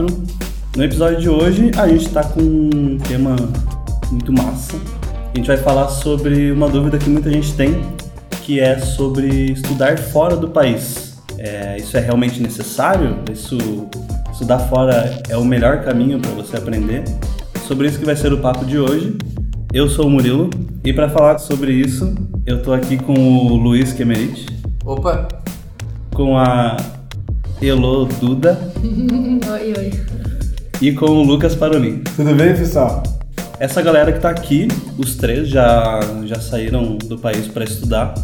bem-vindos à sala 1604. No episódio de hoje, a gente está com um tema muito massa. A gente vai falar sobre uma dúvida que muita gente tem, que é sobre estudar fora do país. É, isso é realmente necessário? Isso, estudar fora é o melhor caminho para você aprender? Sobre isso que vai ser o papo de hoje. Eu sou o Murilo e para falar sobre isso, eu tô aqui com o Luiz Kemerit. Opa! Com a Elo Duda. oi, oi. E com o Lucas Parolin. Tudo bem, pessoal? Essa galera que tá aqui, os três já, já saíram do país para estudar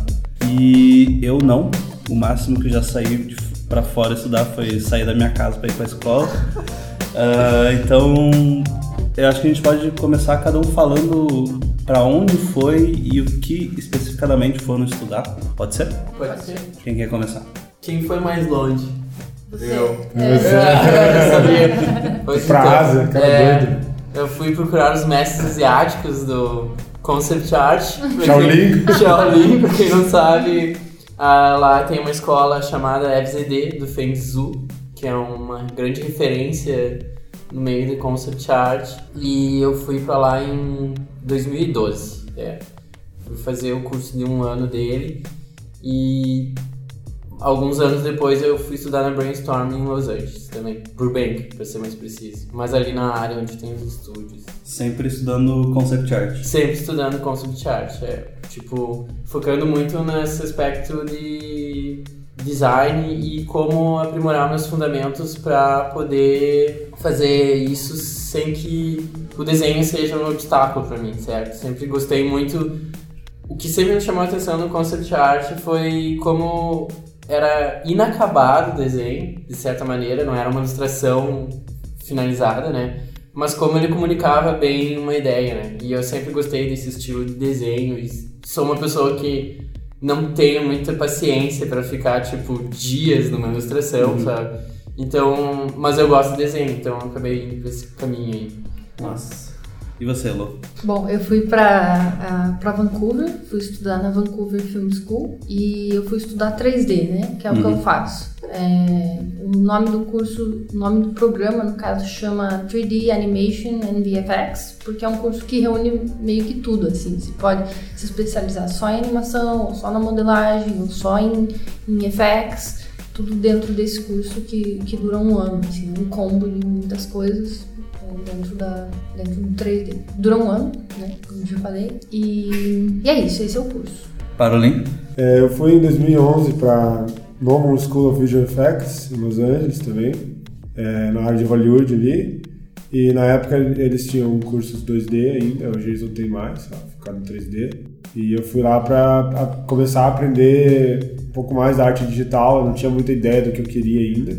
e eu não. O máximo que eu já saí para fora estudar foi sair da minha casa para ir para escola. Uh, então, eu acho que a gente pode começar cada um falando para onde foi e o que especificamente foram estudar. Pode ser? Pode ser. Quem quer começar? Quem foi mais longe? Você. Eu. É. Eu sabia. Pois Pra então, Ásia, cara é, doido. Eu fui procurar os mestres asiáticos do Concept Art. Shaolin. quem- Shaolin, pra quem não sabe, ah, lá tem uma escola chamada FZD, do Feng Tzu, que é uma grande referência no meio do Concept Art. E eu fui pra lá em 2012. É. Fui fazer o curso de um ano dele. E alguns anos depois eu fui estudar na Brainstorm em Los Angeles também. Burbank, pra ser mais preciso. Mas ali na área onde tem os estúdios. Sempre estudando concept art. Sempre estudando concept art, é. Tipo, focando muito nesse aspecto de design e como aprimorar meus fundamentos para poder fazer isso sem que o desenho seja um obstáculo para mim, certo? Sempre gostei muito. O que sempre me chamou a atenção no concept art foi como era inacabado o desenho, de certa maneira, não era uma ilustração finalizada, né? Mas como ele comunicava bem uma ideia, né? E eu sempre gostei desse estilo de desenho e sou uma pessoa que não tenho muita paciência pra ficar, tipo, dias numa ilustração, sabe? Então, mas eu gosto de desenho, então eu acabei indo pra esse caminho aí. Nossa. E você, Lu? Bom, eu fui pra, pra Vancouver, fui estudar na Vancouver Film School e eu fui estudar 3D, né? Que é o que eu faço. É, o nome do curso, o nome do programa, no caso, chama 3D Animation and VFX, porque é um curso que reúne meio que tudo, assim. Você pode se especializar só em animação, ou só na modelagem, ou só em, em FX, tudo dentro desse curso que, que dura um ano, assim, um combo de muitas coisas dentro, da, dentro do 3D. Dura um ano, né? Como eu já falei. E, e é isso, esse é o curso. Parolin? É, eu fui em 2011 para Normal School of Visual Effects, em Los Angeles também, é, na área de Hollywood ali. E na época eles tinham cursos 2D ainda, hoje eles não tem mais, só ficaram no 3D. E eu fui lá para começar a aprender um pouco mais da arte digital, eu não tinha muita ideia do que eu queria ainda.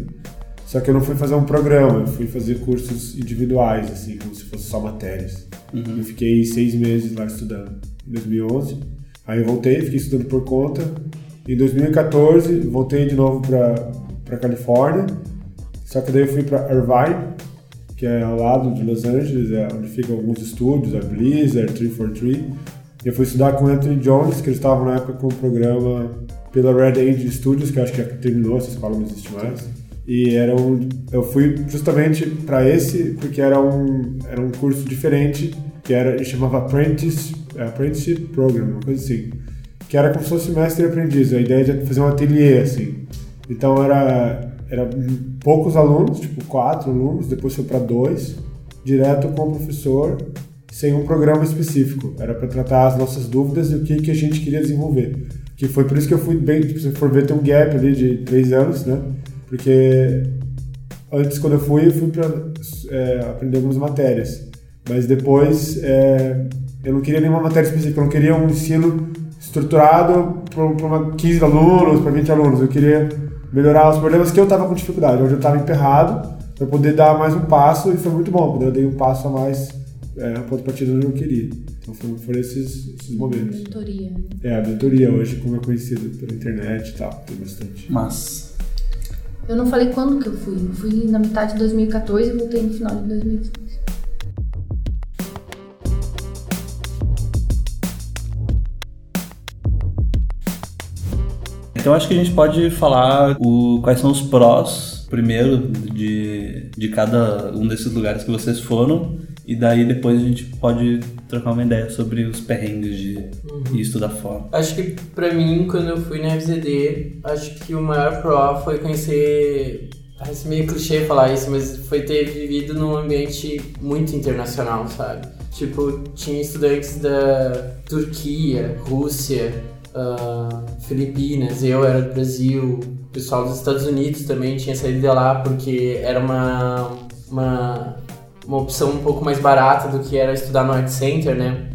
Só que eu não fui fazer um programa, eu fui fazer cursos individuais, assim, como se fosse só matérias. Eu fiquei seis meses lá estudando, em 2011. Aí eu voltei, fiquei estudando por conta. Em 2014, voltei de novo para Califórnia. Só que daí eu fui para Irvine, que é ao lado de Los Angeles, é onde ficam alguns estúdios, a Blizzard, 343. E eu fui estudar com o Anthony Jones, que eles estavam na época com o programa pela Red Angel Studios, que acho que já terminou, essa escola não existe mais. E era um, eu fui justamente para esse porque era um, era um curso diferente, que era, chamava Apprentice, Apprenticeship Program, uma coisa assim. Que era como se fosse mestre e aprendiz, a ideia de fazer um ateliê, assim. Então era, era poucos alunos, tipo quatro alunos, depois foi para dois, direto com o professor, sem um programa específico. Era para tratar as nossas dúvidas e o que, que a gente queria desenvolver. Que foi por isso que eu fui bem, tipo, se for ver, tem um gap ali de três anos, né? Porque antes, quando eu fui, eu fui para é, aprender algumas matérias. Mas depois, é, eu não queria nenhuma matéria específica, eu não queria um ensino estruturado para 15 alunos, para 20 alunos. Eu queria melhorar os problemas que eu estava com dificuldade, onde eu estava emperrado, para poder dar mais um passo, e foi muito bom, porque eu dei um passo a mais é, a ponto partida onde eu queria. Então foram, foram esses, esses momentos. Mentoria. É, a mentoria hoje, como é conhecido pela internet e tal, tem bastante. Mas. Eu não falei quando que eu fui. Eu fui na metade de 2014 e voltei no final de 2015. então acho que a gente pode falar o, quais são os prós, primeiro, de, de cada um desses lugares que vocês foram, e daí depois a gente pode trocar uma ideia sobre os perrengues de uhum. estudar fora. Acho que pra mim, quando eu fui na FZD, acho que o maior pró foi conhecer Parece meio clichê falar isso, mas foi ter vivido num ambiente muito internacional, sabe? Tipo, tinha estudantes da Turquia, Rússia, uh, Filipinas, eu era do Brasil, o pessoal dos Estados Unidos também tinha saído de lá porque era uma, uma, uma opção um pouco mais barata do que era estudar no Art Center, né?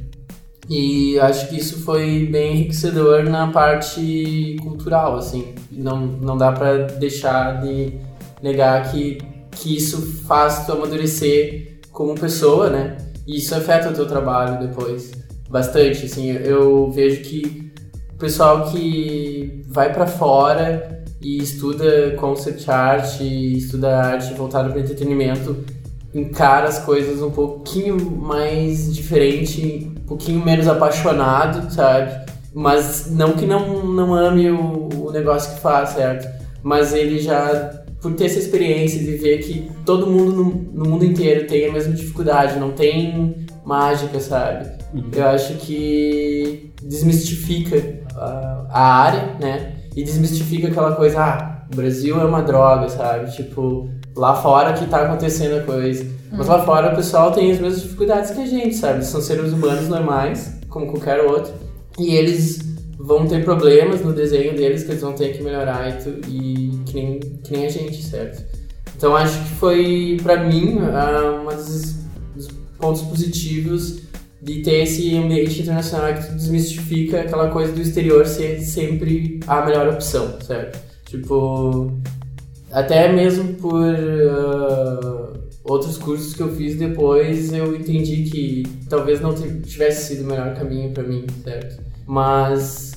E acho que isso foi bem enriquecedor na parte cultural, assim. Não, não dá para deixar de negar que, que isso faz tu amadurecer como pessoa, né? E isso afeta o teu trabalho depois. Bastante, assim. Eu vejo que o pessoal que vai para fora e estuda concept art, estuda arte voltada para entretenimento, encara as coisas um pouquinho mais diferente, um pouquinho menos apaixonado, sabe? Mas não que não, não ame o, o negócio que faz, certo? Mas ele já por ter essa experiência de ver que todo mundo no, no mundo inteiro tem a mesma dificuldade, não tem mágica, sabe? Uhum. Eu acho que desmistifica a, a área, né? E desmistifica aquela coisa, ah, o Brasil é uma droga, sabe? Tipo, lá fora que tá acontecendo a coisa. Mas lá fora o pessoal tem as mesmas dificuldades que a gente, sabe? São seres humanos normais, como qualquer outro. E eles vão ter problemas no desenho deles que eles vão ter que melhorar e, tu, e que, nem, que nem a gente, certo? Então acho que foi, para mim, uh, um dos, dos pontos positivos de ter esse ambiente internacional que desmistifica aquela coisa do exterior ser sempre a melhor opção, certo? Tipo, até mesmo por uh, outros cursos que eu fiz depois, eu entendi que talvez não tivesse sido o melhor caminho para mim, certo? Mas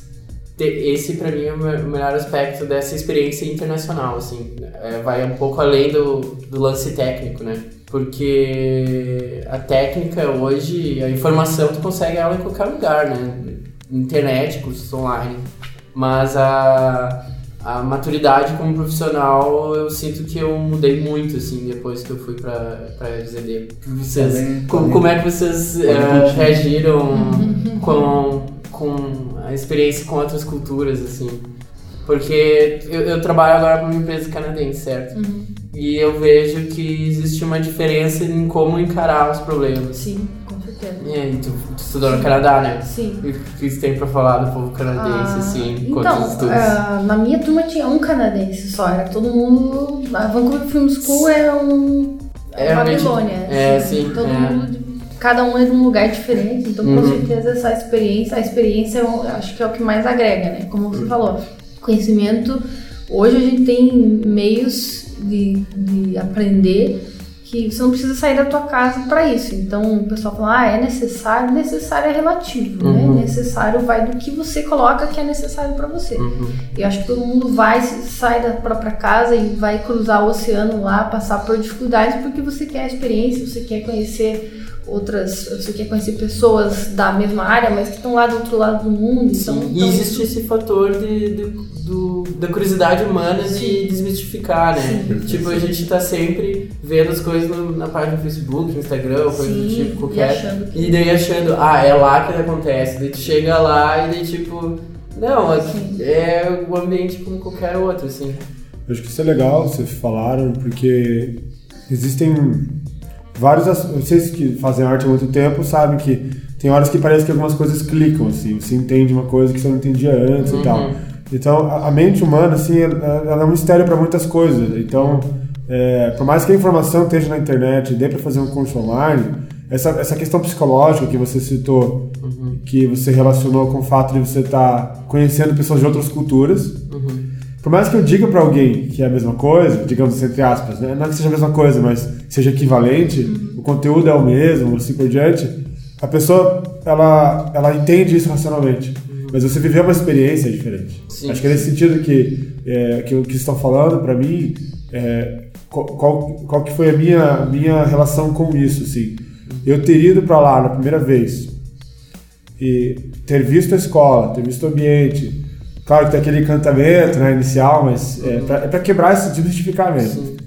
esse para mim é o melhor aspecto dessa experiência internacional, assim, é, vai um pouco além do, do lance técnico, né? Porque a técnica hoje, a informação tu consegue ela em qualquer lugar, né? Internet, cursos online, mas a, a maturidade como profissional eu sinto que eu mudei muito assim depois que eu fui para para FZD. Vocês, também, como, como é que vocês uh, reagiram com com a experiência com outras culturas, assim. Porque eu, eu trabalho agora para uma empresa canadense, certo? Uhum. E eu vejo que existe uma diferença em como encarar os problemas. Sim, com. E tu, tu estudou no Canadá, né? Sim. E o que você tem para falar do povo canadense, ah, assim, então, estudos? Uh, na minha turma tinha um canadense só, era todo mundo... A Vancouver Film School era um... É, Babilônia. É, assim, sim. Todo é. mundo cada um é de um lugar diferente, então com uhum. certeza essa experiência, a experiência eu acho que é o que mais agrega, né? Como você uhum. falou, conhecimento, hoje a gente tem meios de, de aprender que você não precisa sair da tua casa para isso. Então o pessoal fala, ah, é necessário, necessário é relativo, né? uhum. né? Necessário vai do que você coloca que é necessário para você. Uhum. E acho que todo mundo vai, sai da própria casa e vai cruzar o oceano lá, passar por dificuldades porque você quer a experiência, você quer conhecer outras, você quer conhecer pessoas da mesma área, mas que estão lá do outro lado do mundo. Então, Sim. Então, e existe esse fator de, de do, da curiosidade humana de desmistificar, né? Sim. Tipo, a gente tá sempre vendo as coisas no, na página do Facebook, Instagram, coisa do tipo qualquer. E, que... e daí achando, ah, é lá que acontece. Daí tu chega lá e daí tipo. Não, aqui é o ambiente como qualquer outro, assim. Eu acho que isso é legal, vocês falaram, porque existem vários. Vocês que fazem arte há muito tempo sabem que tem horas que parece que algumas coisas clicam, assim. Você entende uma coisa que você não entendia antes uhum. e tal. Então, a, a, mente humana, assim, ela, ela é um mistério para muitas coisas. Então, é, por mais que a informação esteja na internet dê para fazer um curso online, essa, essa questão psicológica que você citou, uhum. que você relacionou com o fato de você estar tá conhecendo pessoas de outras culturas, uhum. Por mais que eu diga para alguém que é a mesma coisa, digamos entre aspas, né? não é que seja a mesma coisa, mas seja equivalente, uhum. o conteúdo é o mesmo, assim por diante, a pessoa ela, ela entende isso racionalmente. Uhum. Mas você viveu uma experiência diferente. Sim, Acho que é nesse sentido que, é, que o que estão falando, para mim, é, qual, qual, qual, que foi a minha, minha relação com isso, assim. Eu ter ido para lá na primeira vez e ter visto a escola, ter visto o ambiente, Claro que tem aquele encantamento né, inicial, mas é pra, é pra quebrar esse desmistificar mesmo. Sim.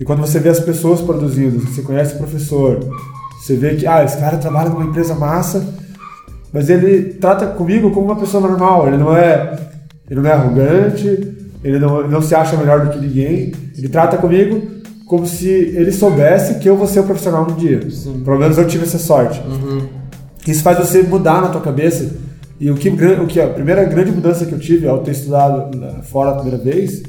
E quando você vê as pessoas produzindo, você conhece o professor, você vê que, ah, esse cara trabalha numa empresa massa, mas ele trata comigo como uma pessoa normal, ele não é, ele não é arrogante, ele não, ele não se acha melhor do que ninguém, ele trata comigo como se ele soubesse que eu vou ser o profissional no dia. Sim. Pelo menos eu tive essa sorte. Uhum. Isso faz você mudar na tua cabeça. E o que, o que a primeira grande mudança que eu tive ao ter estudado na- fora a primeira vez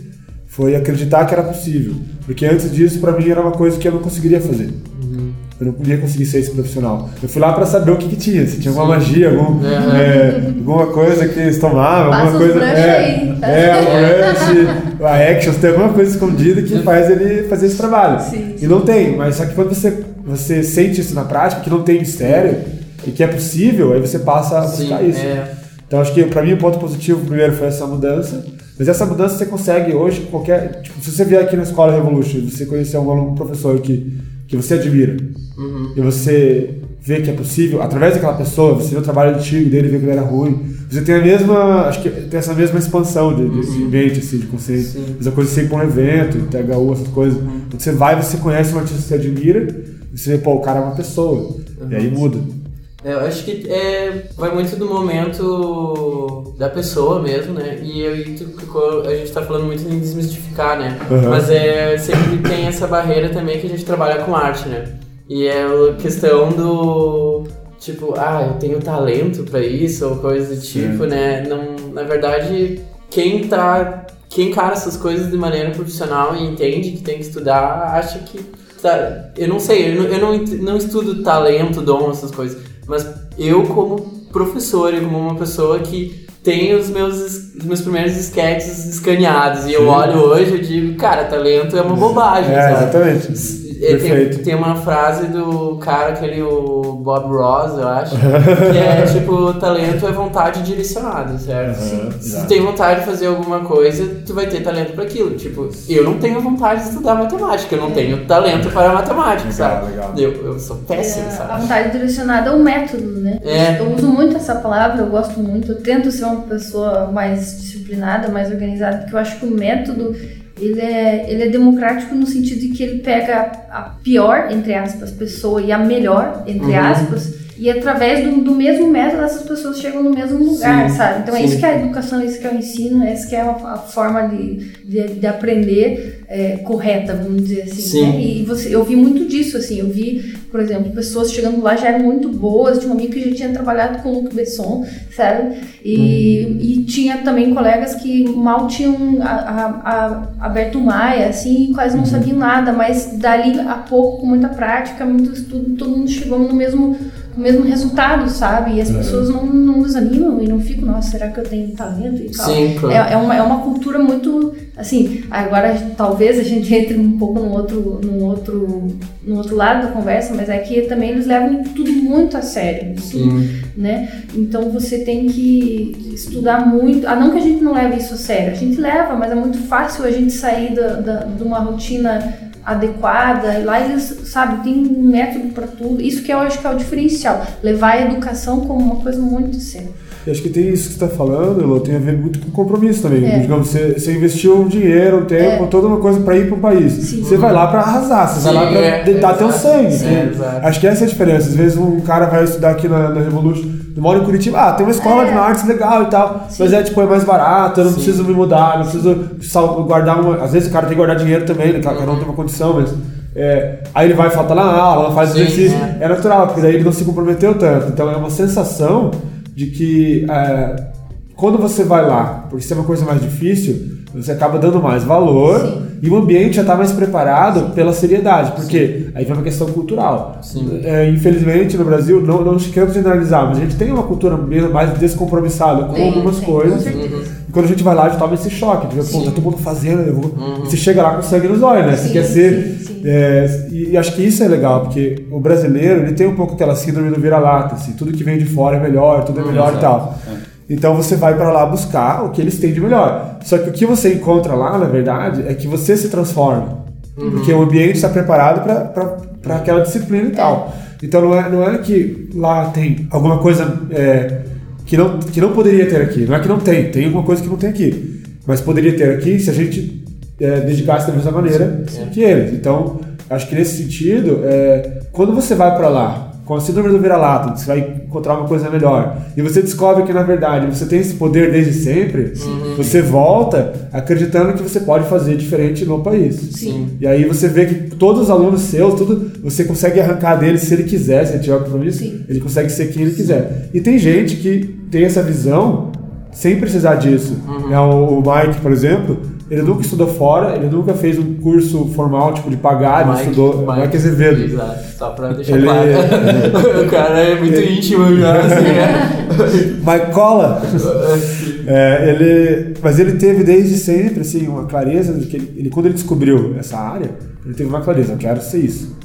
foi acreditar que era possível. Porque antes disso, pra mim, era uma coisa que eu não conseguiria fazer. Eu não podia conseguir ser esse profissional. Eu fui lá pra saber o que, que tinha, se tinha alguma magia, algum, Uhum. é, alguma coisa que eles tomavam, Passa alguma coisa. é, aí, é, o brush, a action, tem alguma coisa escondida que faz ele fazer esse trabalho. Sim, E não tem, mas só que quando você, você sente isso na prática, que não tem mistério e que é possível, aí você passa a Sim, buscar isso. é. Então acho que pra mim o ponto positivo primeiro foi essa mudança, mas essa mudança você consegue hoje qualquer, tipo, se você vier aqui na escola Revolution, e você conhecer um aluno, um professor que que você admira Uhum. e você vê que é possível através daquela pessoa, você vê o trabalho antigo dele, vê que ele era ruim, você tem a mesma, acho que tem essa mesma expansão de, desse mente assim de consciência, Sim. mesma coisa assim com um evento, THU, essas coisas. Quando você vai, você conhece um artista que você admira, e você vê, pô, o cara é uma pessoa. E aí muda. Eu acho que é, vai muito do momento da pessoa mesmo, né? E ficou- a gente tá falando muito em desmistificar, né? Uhum. Mas é sempre tem essa barreira também que a gente trabalha com arte, né? E é a questão do tipo, ah, eu tenho talento pra isso ou coisa do tipo, né? Não, na verdade, quem tá quem encara essas coisas de maneira profissional e entende que tem que estudar, acha que tá, eu não sei, eu não, eu não, não estudo talento, dom, essas coisas, mas eu como professor e como uma pessoa que tem os meus, os meus primeiros sketches escaneados e eu Sim. olho hoje e digo, cara, talento é uma bobagem, É, sabe? exatamente. É, tem, Perfeito. tem uma frase do cara, aquele o Bob Ross, eu acho, que é tipo, talento é vontade direcionada, certo? Aham, Se tu tem vontade de fazer alguma coisa, tu vai ter talento para aquilo. Tipo, eu não tenho vontade de estudar matemática, eu não tenho talento para matemática, Legal, sabe? legal. Eu, eu sou péssimo, É, a sabe? vontade direcionada é o método, né? É. Eu uso muito essa palavra, eu gosto muito. Eu tento ser uma pessoa mais disciplinada, mais organizada, porque eu acho que o método ele é, ele é democrático no sentido de que ele pega a pior, entre aspas, pessoa e a melhor, entre Uhum. aspas, e através do, do mesmo método essas pessoas chegam no mesmo lugar, Sim, sabe? Então é sim. isso que é a educação, é isso que é o ensino, é isso que é a, a forma de, de, de aprender é, correta, vamos dizer assim. Sim. né? E você, eu vi muito disso, assim, eu vi, por exemplo, pessoas chegando lá já eram muito boas, tinha um amigo que já tinha trabalhado com o Luc Besson, sabe? E, Uhum. e tinha também colegas que mal tinham a- a- a- aberto o Maia, assim, e quase não sabiam nada, mas dali a pouco, com muita prática, muito estudo, todo mundo chegou no mesmo, no mesmo resultado, sabe? E as É. pessoas não, não desanimam e não ficam, nossa, será que eu tenho talento e tal? Sim, claro. É, é, uma, é uma cultura muito assim agora talvez a gente entre um pouco no outro no outro no outro lado da conversa mas é que também eles levam tudo muito a sério Sim. né então você tem que estudar muito ah não que a gente não leve isso a sério a gente leva mas é muito fácil a gente sair da, da, de uma rotina adequada e lá eles sabe tem um método para tudo isso que eu acho que é o diferencial levar a educação como uma coisa muito séria E acho que tem isso que você está falando, Elô, tem a ver muito com compromisso também. É. Digamos, você, você investiu um dinheiro, um tempo, toda uma coisa para ir para um país. Sim. Você vai lá para arrasar, você vai Sim, lá para é, deitar teu exato. sangue. Sim, né? Acho que essa é a diferença. Às vezes um cara vai estudar aqui na, na Revolution, moro em Curitiba, ah, tem uma escola É. de artes legal e tal, mas é tipo, é mais barato, eu não preciso me mudar, não preciso guardar uma. Às vezes o cara tem que guardar dinheiro também, né? Cada cada um tem uma condição, mas. é, aí ele vai faltar na aula, não faz Sim, exercício. é. É natural, porque daí ele não se comprometeu tanto. Então é uma sensação de que é, quando você vai lá, porque isso é uma coisa mais difícil, você acaba dando mais valor Sim. e o ambiente já está mais preparado pela seriedade, porque aí vem uma questão cultural. Sim. É, infelizmente no Brasil, não, não queremos generalizar, mas a gente tem uma cultura mesmo mais descompromissada com Tem, algumas tem, coisas. com. E quando a gente vai lá, a gente toma esse choque, de ver, pô, Sim. tá todo mundo fazendo, eu vou... Uhum. Você chega lá com sangue nos olhos, né? Você Sim, quer ser... sim, sim. é, e, e acho que isso é legal, porque o brasileiro, ele tem um pouco aquela síndrome do vira-lata, assim, tudo que vem de fora é melhor, tudo é melhor e Exato. tal. Então você vai para lá buscar o que eles têm de melhor. Só que o que você encontra lá, na verdade, é que você se transforma. Porque o ambiente está preparado para aquela disciplina e tal. Então não é, não é que lá tem alguma coisa é, que não, que não poderia ter aqui. Não é que não tem, tem alguma coisa que não tem aqui. Mas poderia ter aqui se a gente é, dedicasse da mesma maneira que eles. Então, acho que nesse sentido, é, quando você vai para lá com a síndrome do vira-lata, você vai encontrar uma coisa melhor, e você descobre que na verdade você tem esse poder desde sempre, você volta acreditando que você pode fazer diferente no país. Sim. E aí você vê que todos os alunos seus, tudo, você consegue arrancar dele se ele quiser, se ele tiver compromisso, Sim. ele consegue ser quem ele quiser. E tem gente que tem essa visão sem precisar disso. É, o, o Mike, por exemplo, ele nunca estudou fora, ele nunca fez um curso formal, tipo, de pagar, ele estudou. Mike, Azevedo. Exato, só pra deixar Ele- claro. o cara é muito íntimo já, assim, né? Mike Cola. É, ele, mas ele teve desde sempre assim uma clareza de que ele, ele- quando ele descobriu essa área, ele teve uma clareza, eu quero ser isso.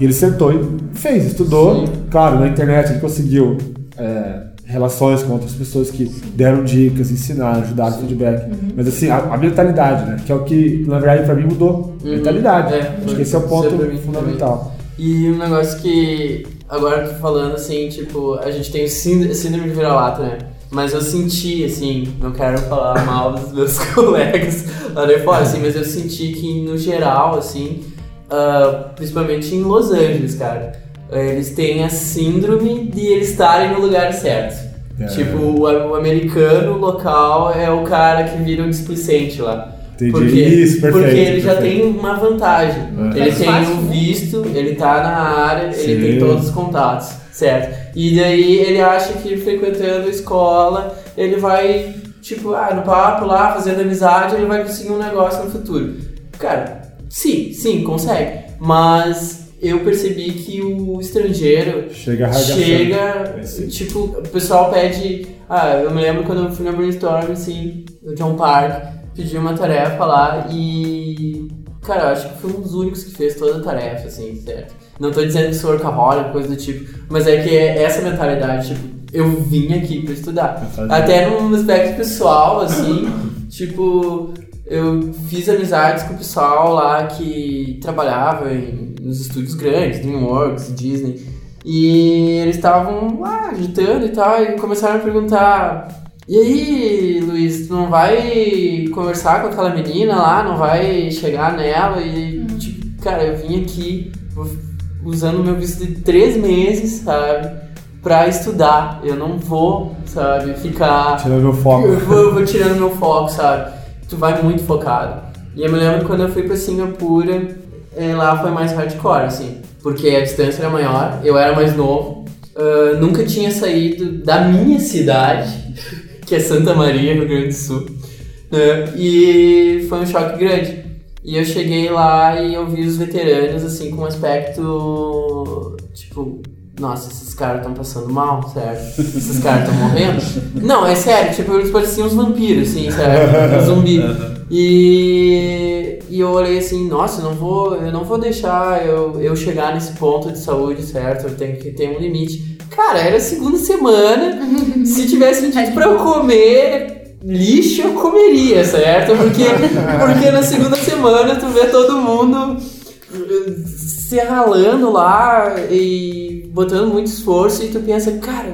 E ele sentou e fez, estudou. Sim. Claro, na internet ele conseguiu é, relações com outras pessoas que deram dicas, ensinaram, ajudaram, feedback. Mas assim, a, a mentalidade, né? Que é o que, na verdade, pra mim mudou. Uhum. Mentalidade. É, Acho foi- que esse é o ponto pra mim fundamental. E um negócio que, agora eu tô falando assim, tipo, a gente tem síndrome de vira-lata, né? Mas eu senti, assim, não quero falar mal dos meus colegas lá de fora, assim, mas eu senti que, no geral, assim, ah, principalmente em Los Angeles, cara, eles têm a síndrome de eles estarem no lugar certo. É. Tipo, o, o americano local é o cara que vira o displicente lá. Entendi. Porque, Isso, perfeito, porque ele já perfeito. tem uma vantagem. É. Ele tem o né? visto, ele tá na área, ele Sim. tem todos os contatos, certo? E daí ele acha que frequentando a escola, ele vai, tipo, ah, no papo lá, fazendo amizade, ele vai conseguir um negócio no futuro. Cara, sim, sim, consegue. Mas eu percebi que o estrangeiro Chega chega, É, tipo, o pessoal pede. Ah, eu me lembro quando eu fui na brainstorm, assim, no John Park, pedi uma tarefa lá e. Cara, eu acho que foi um dos únicos que fez toda a tarefa, assim, certo? Não tô dizendo que sou workaholic, coisa do tipo, mas é que é essa mentalidade, tipo, eu vim aqui pra estudar. Até num aspecto pessoal, assim, tipo, eu fiz amizades com o pessoal lá que trabalhava em, nos estúdios grandes, DreamWorks, Disney, e eles estavam lá agitando e tal, e começaram a perguntar: E aí, Luiz, tu não vai conversar com aquela menina lá, não vai chegar nela? E, tipo, cara, eu vim aqui usando o meu visto de três meses, sabe? Pra estudar. Eu não vou, sabe, ficar. Tirando meu foco. Eu vou, eu vou tirando meu foco, sabe? Tu vai muito focado. E eu me lembro quando eu fui pra Singapura, lá foi mais hardcore, assim. Porque a distância era maior, eu era mais novo, ah, nunca tinha saído da minha cidade, que é Santa Maria, Rio Grande do Sul. né? E foi um choque grande. E eu cheguei lá e eu vi os veteranos, assim, com um aspecto. Tipo, nossa, esses caras estão passando mal, certo? Esses caras estão morrendo. Não, é sério, tipo, eles pareciam uns vampiros, assim, sério, um zumbi. E, e eu olhei assim, nossa, eu não vou, eu não vou deixar eu, eu chegar nesse ponto de saúde, certo? Eu tenho que ter um limite. Cara, era segunda semana, se tivesse dito pra eu comer lixo, eu comeria, certo? Porque, porque na segunda semana tu vê todo mundo eh, se ralando lá e botando muito esforço e tu pensa, cara,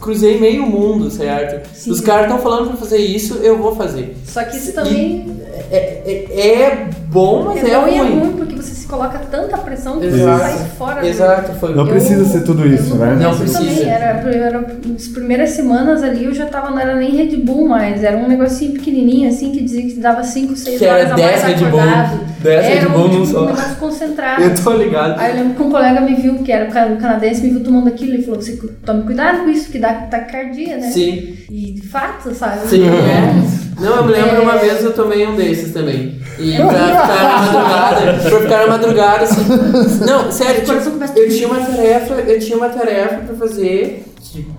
cruzei meio mundo, certo? Sim. Os caras estão falando pra fazer isso, eu vou fazer. Só que isso também É, é, é bom, mas é, é bom e é ruim. ruim porque você se coloca tanta pressão que Exato. você sai fora. do- Exato, foi Não Eu- precisa ser tudo isso, eu né? Não precisa. Também, era, era, as primeiras semanas ali eu já tava, não era nem Red Bull mais, era um negocinho pequenininho assim que dizia que dava 5, 6 Que horas era a mais 10 Red Bull. acordado. 10 Red era Bull um, num tipo, só. um negócio concentrado. Eu tô ligado. Aí eu lembro que um colega me viu, que era um ca- canadense, me viu tomando aquilo e falou: você tome cuidado com isso, que dá taquicardia, né? Sim, E de fato, sabe? sim, é. Não, eu me lembro É. uma vez eu tomei um desses também. E pra ficar na madrugada, pra ficar na madrugada, assim. Não, sério, tipo, eu tinha uma tarefa, eu tinha uma tarefa pra fazer. tipo,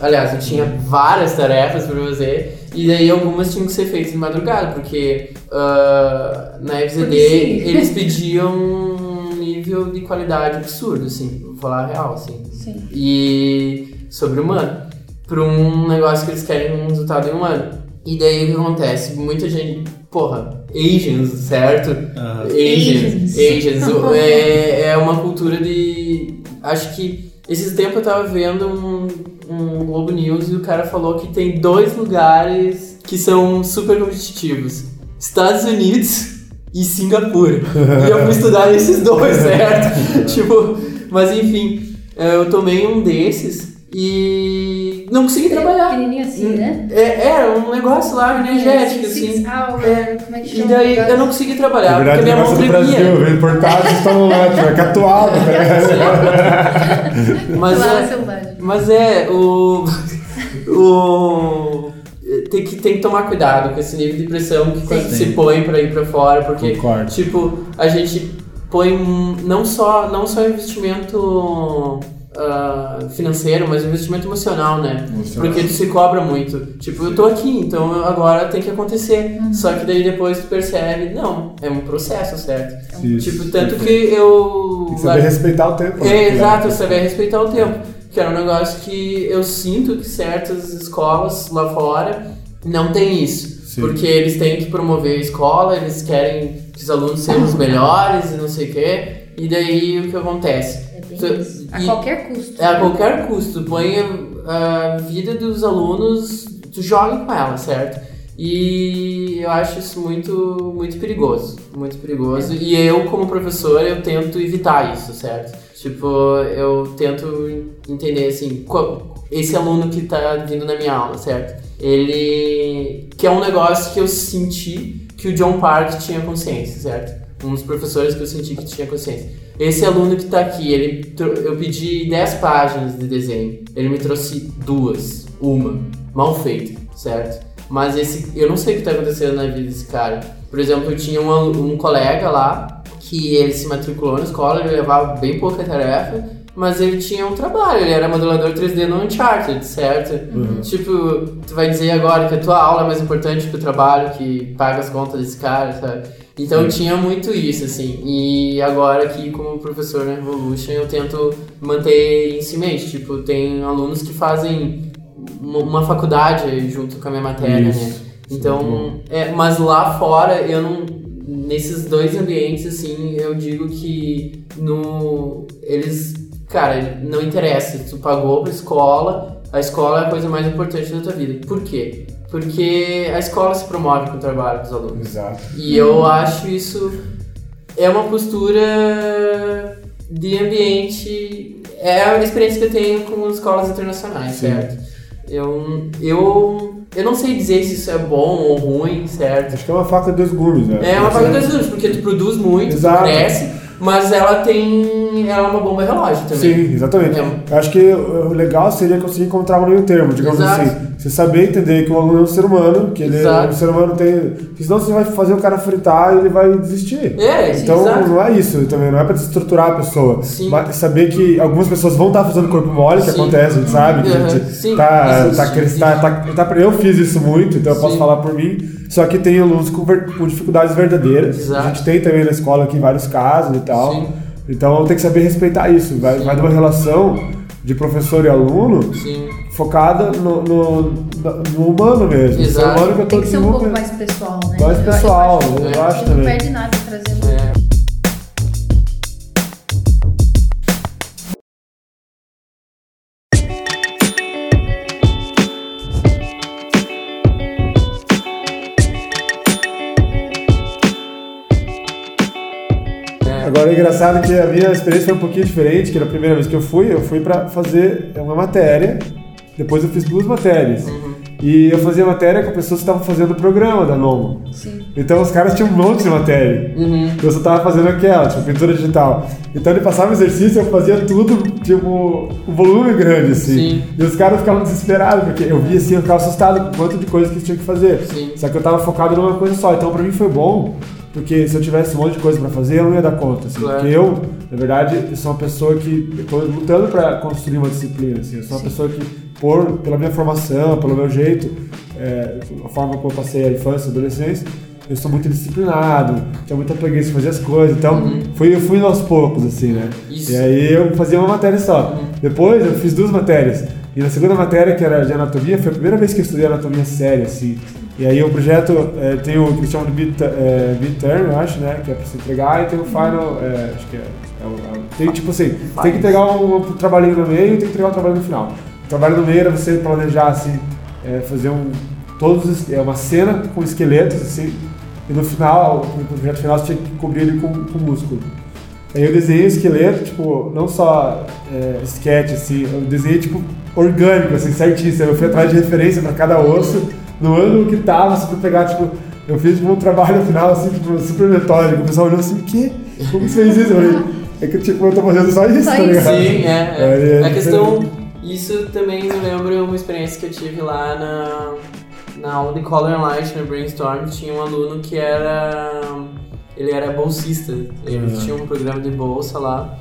aliás, eu tinha várias tarefas pra fazer. E daí algumas tinham que ser feitas de madrugada, porque ah, na FZD eles pediam um nível de qualidade absurdo, assim, vou falar a real, assim. Sim. e sobre-humano para um negócio que eles querem um resultado em um ano. E daí o que acontece? Muita gente, porra, Asians, certo? Aham. Asians, Asians. Asians, é, é uma cultura de. Acho que Esses tempos eu tava vendo um, um Globo News e o cara falou que tem dois lugares que são super competitivos: Estados Unidos e Singapura. e eu fui estudar esses dois, certo? tipo, mas enfim, eu tomei um desses e não consegui trabalhar. Pequenininho assim, né? É, era um negócio lá energético, assim. Hour, É, como é que E daí eu não consegui Na trabalhar, verdade, porque minha mão tremia. Brasil, reportagens estão ótimas, é catuado, tá? Mas Lá é, mas é, o. o tem, que, tem que tomar cuidado com esse nível de pressão que quando Sim. se põe pra ir pra fora, porque, Concordo. tipo, a gente põe um- não só, não só investimento ah, financeiro, mas investimento emocional, né? Emocional. Porque tu se cobra muito. Tipo, eu tô aqui, então agora tem que acontecer. Só que daí depois tu percebe, não, é um processo, certo? Isso. Tipo, tanto que eu. Tem que saber respeitar o tempo. né? É, exato, saber respeitar o tempo. Que era um negócio que eu sinto que certas escolas lá fora não tem isso. Sim. Porque eles têm que promover a escola, eles querem que os alunos sejam os melhores e não sei o quê. E daí o que acontece? É. A qualquer custo. É a qualquer custo. Põe a, a vida dos alunos, tu joga com ela, certo? E eu acho isso muito, muito perigoso. Muito perigoso. E eu, como professor, eu tento evitar isso, certo? Tipo, eu tento entender assim, esse aluno que tá vindo na minha aula, certo? Ele. que é um negócio que eu senti que o John Park tinha consciência, certo? Um dos professores que eu senti que tinha consciência. Esse aluno que tá aqui, ele, eu pedi 10 páginas de desenho, ele me trouxe duas, uma, mal feita, certo? Mas esse, eu não sei o que tá acontecendo na vida desse cara. Por exemplo, eu tinha um, um colega lá que ele se matriculou na escola, ele levava bem pouca tarefa, mas ele tinha um trabalho, ele era modelador 3D no Uncharted, certo? Tipo, tu vai dizer agora que a tua aula é mais importante que o trabalho que paga as contas desse cara, sabe? Então tinha muito isso, assim. E agora aqui, como professor na Revolution, eu tento manter isso em mente. Tipo, tem alunos que fazem uma- faculdade junto com a minha matéria, Isso. né? Então, é, mas lá fora eu não. Nesses dois ambientes, assim, eu digo que no. Eles. Cara, não interessa. Tu pagou pra escola, a escola é a coisa mais importante da tua vida. Por quê? Porque a escola se promove com o trabalho dos alunos. Exato. E eu acho isso é uma postura de ambiente. É a experiência que eu tenho com escolas internacionais, Sim. certo? Eu, eu, eu não sei dizer se isso é bom ou ruim, certo? Acho que é uma faca de dois gumes, né? É uma faca das duas, porque tu produz muito, tu Exato. cresce, mas ela tem. Ela é uma bomba relógio também. Sim, exatamente. É. Eu acho que o legal seria conseguir encontrar um meio termo, digamos Exato. assim. Você saber entender que o aluno é um ser humano, que ele é Exato. um ser humano tem. Porque senão você vai fazer o cara fritar e ele vai desistir. É, Então exato. não é isso também, não é pra desestruturar a pessoa. Sim. Mas saber que algumas pessoas vão estar fazendo corpo mole, que Sim. acontece, a gente sabe, que a Uhum. gente Sim, tá, existe, tá, tá, tá, tá- Eu fiz isso muito, então eu posso falar por mim. Só que tem alunos com, com dificuldades verdadeiras. Exato. A gente tem também na escola aqui vários casos e tal. Então tem que saber respeitar isso. Vai, vai de uma relação de professor e aluno Sim. focada no, no, no humano mesmo. Exato. O ser humano que eu tô Tem que ser um pouco mais pessoal, né? Mais Eu- pessoal, eu acho, eu acho que não também. perde nada trazendo. Engraçado que a minha experiência foi um pouquinho diferente, que na primeira vez que eu fui, eu fui pra fazer uma matéria, depois eu fiz duas matérias. Uhum. E eu fazia matéria com pessoas que estavam fazendo o programa da Nomo. Sim. Então os caras tinham um monte de matéria. Uhum. Eu só tava fazendo aquela, tipo, pintura digital. Então ele passava o exercício, eu fazia tudo, tipo, um volume grande, assim. Sim. E os caras ficavam desesperados, porque eu via assim, eu ficava assustado com o quanto de coisa que eles tinham que fazer. Sim. Só que eu tava focado numa coisa só. Então pra mim foi bom, porque se eu tivesse um monte de coisa pra fazer, eu não ia dar conta, assim. Claro. Porque eu, na verdade, eu sou uma pessoa que tô lutando pra construir uma disciplina, assim. Eu sou uma pessoa que, por, pela minha formação, pelo meu jeito, é, a forma como eu passei a infância e adolescência, eu sou muito disciplinado, tinha muita preguiça de fazer as coisas, então fui, eu fui aos poucos, assim, né? Uhum. Isso. E aí eu fazia uma matéria só. Depois eu fiz duas matérias. E na segunda matéria, que era de anatomia, foi a primeira vez que eu estudei anatomia séria, assim. E aí o projeto é, tem o que eles chamam de bit, é, midterm, eu acho, né? Que é pra se entregar, e tem o final, é, acho que é. é o- é o- tem tipo assim, tem que entregar um, um trabalhinho no meio e tem que entregar um trabalho no final. O trabalho no meio era você planejar assim, é, fazer um. Todos os- é uma cena com esqueletos, assim, e no final, no projeto final, você tinha que cobrir ele com, com músculo. Aí eu desenhei o esqueleto, tipo, não só é, sketch, assim, eu desenhei, tipo, orgânico, assim, certíssimo. Eu fui atrás de referência pra cada osso, no ano que tava, assim, pra pegar, tipo, eu fiz tipo, um trabalho no final, assim, tipo, super metódico. O pessoal olhou assim, o quê? Como você fez isso? Eu falei, é que, tipo, eu tô fazendo só isso, Só tá ligado? Sim, é. É. é A questão. Isso também me lembra uma experiência que eu tive lá na, na aula de Color and Light, no Brainstorm. Tinha um aluno que era. Ele era bolsista. Ele Uhum. tinha um programa de bolsa lá.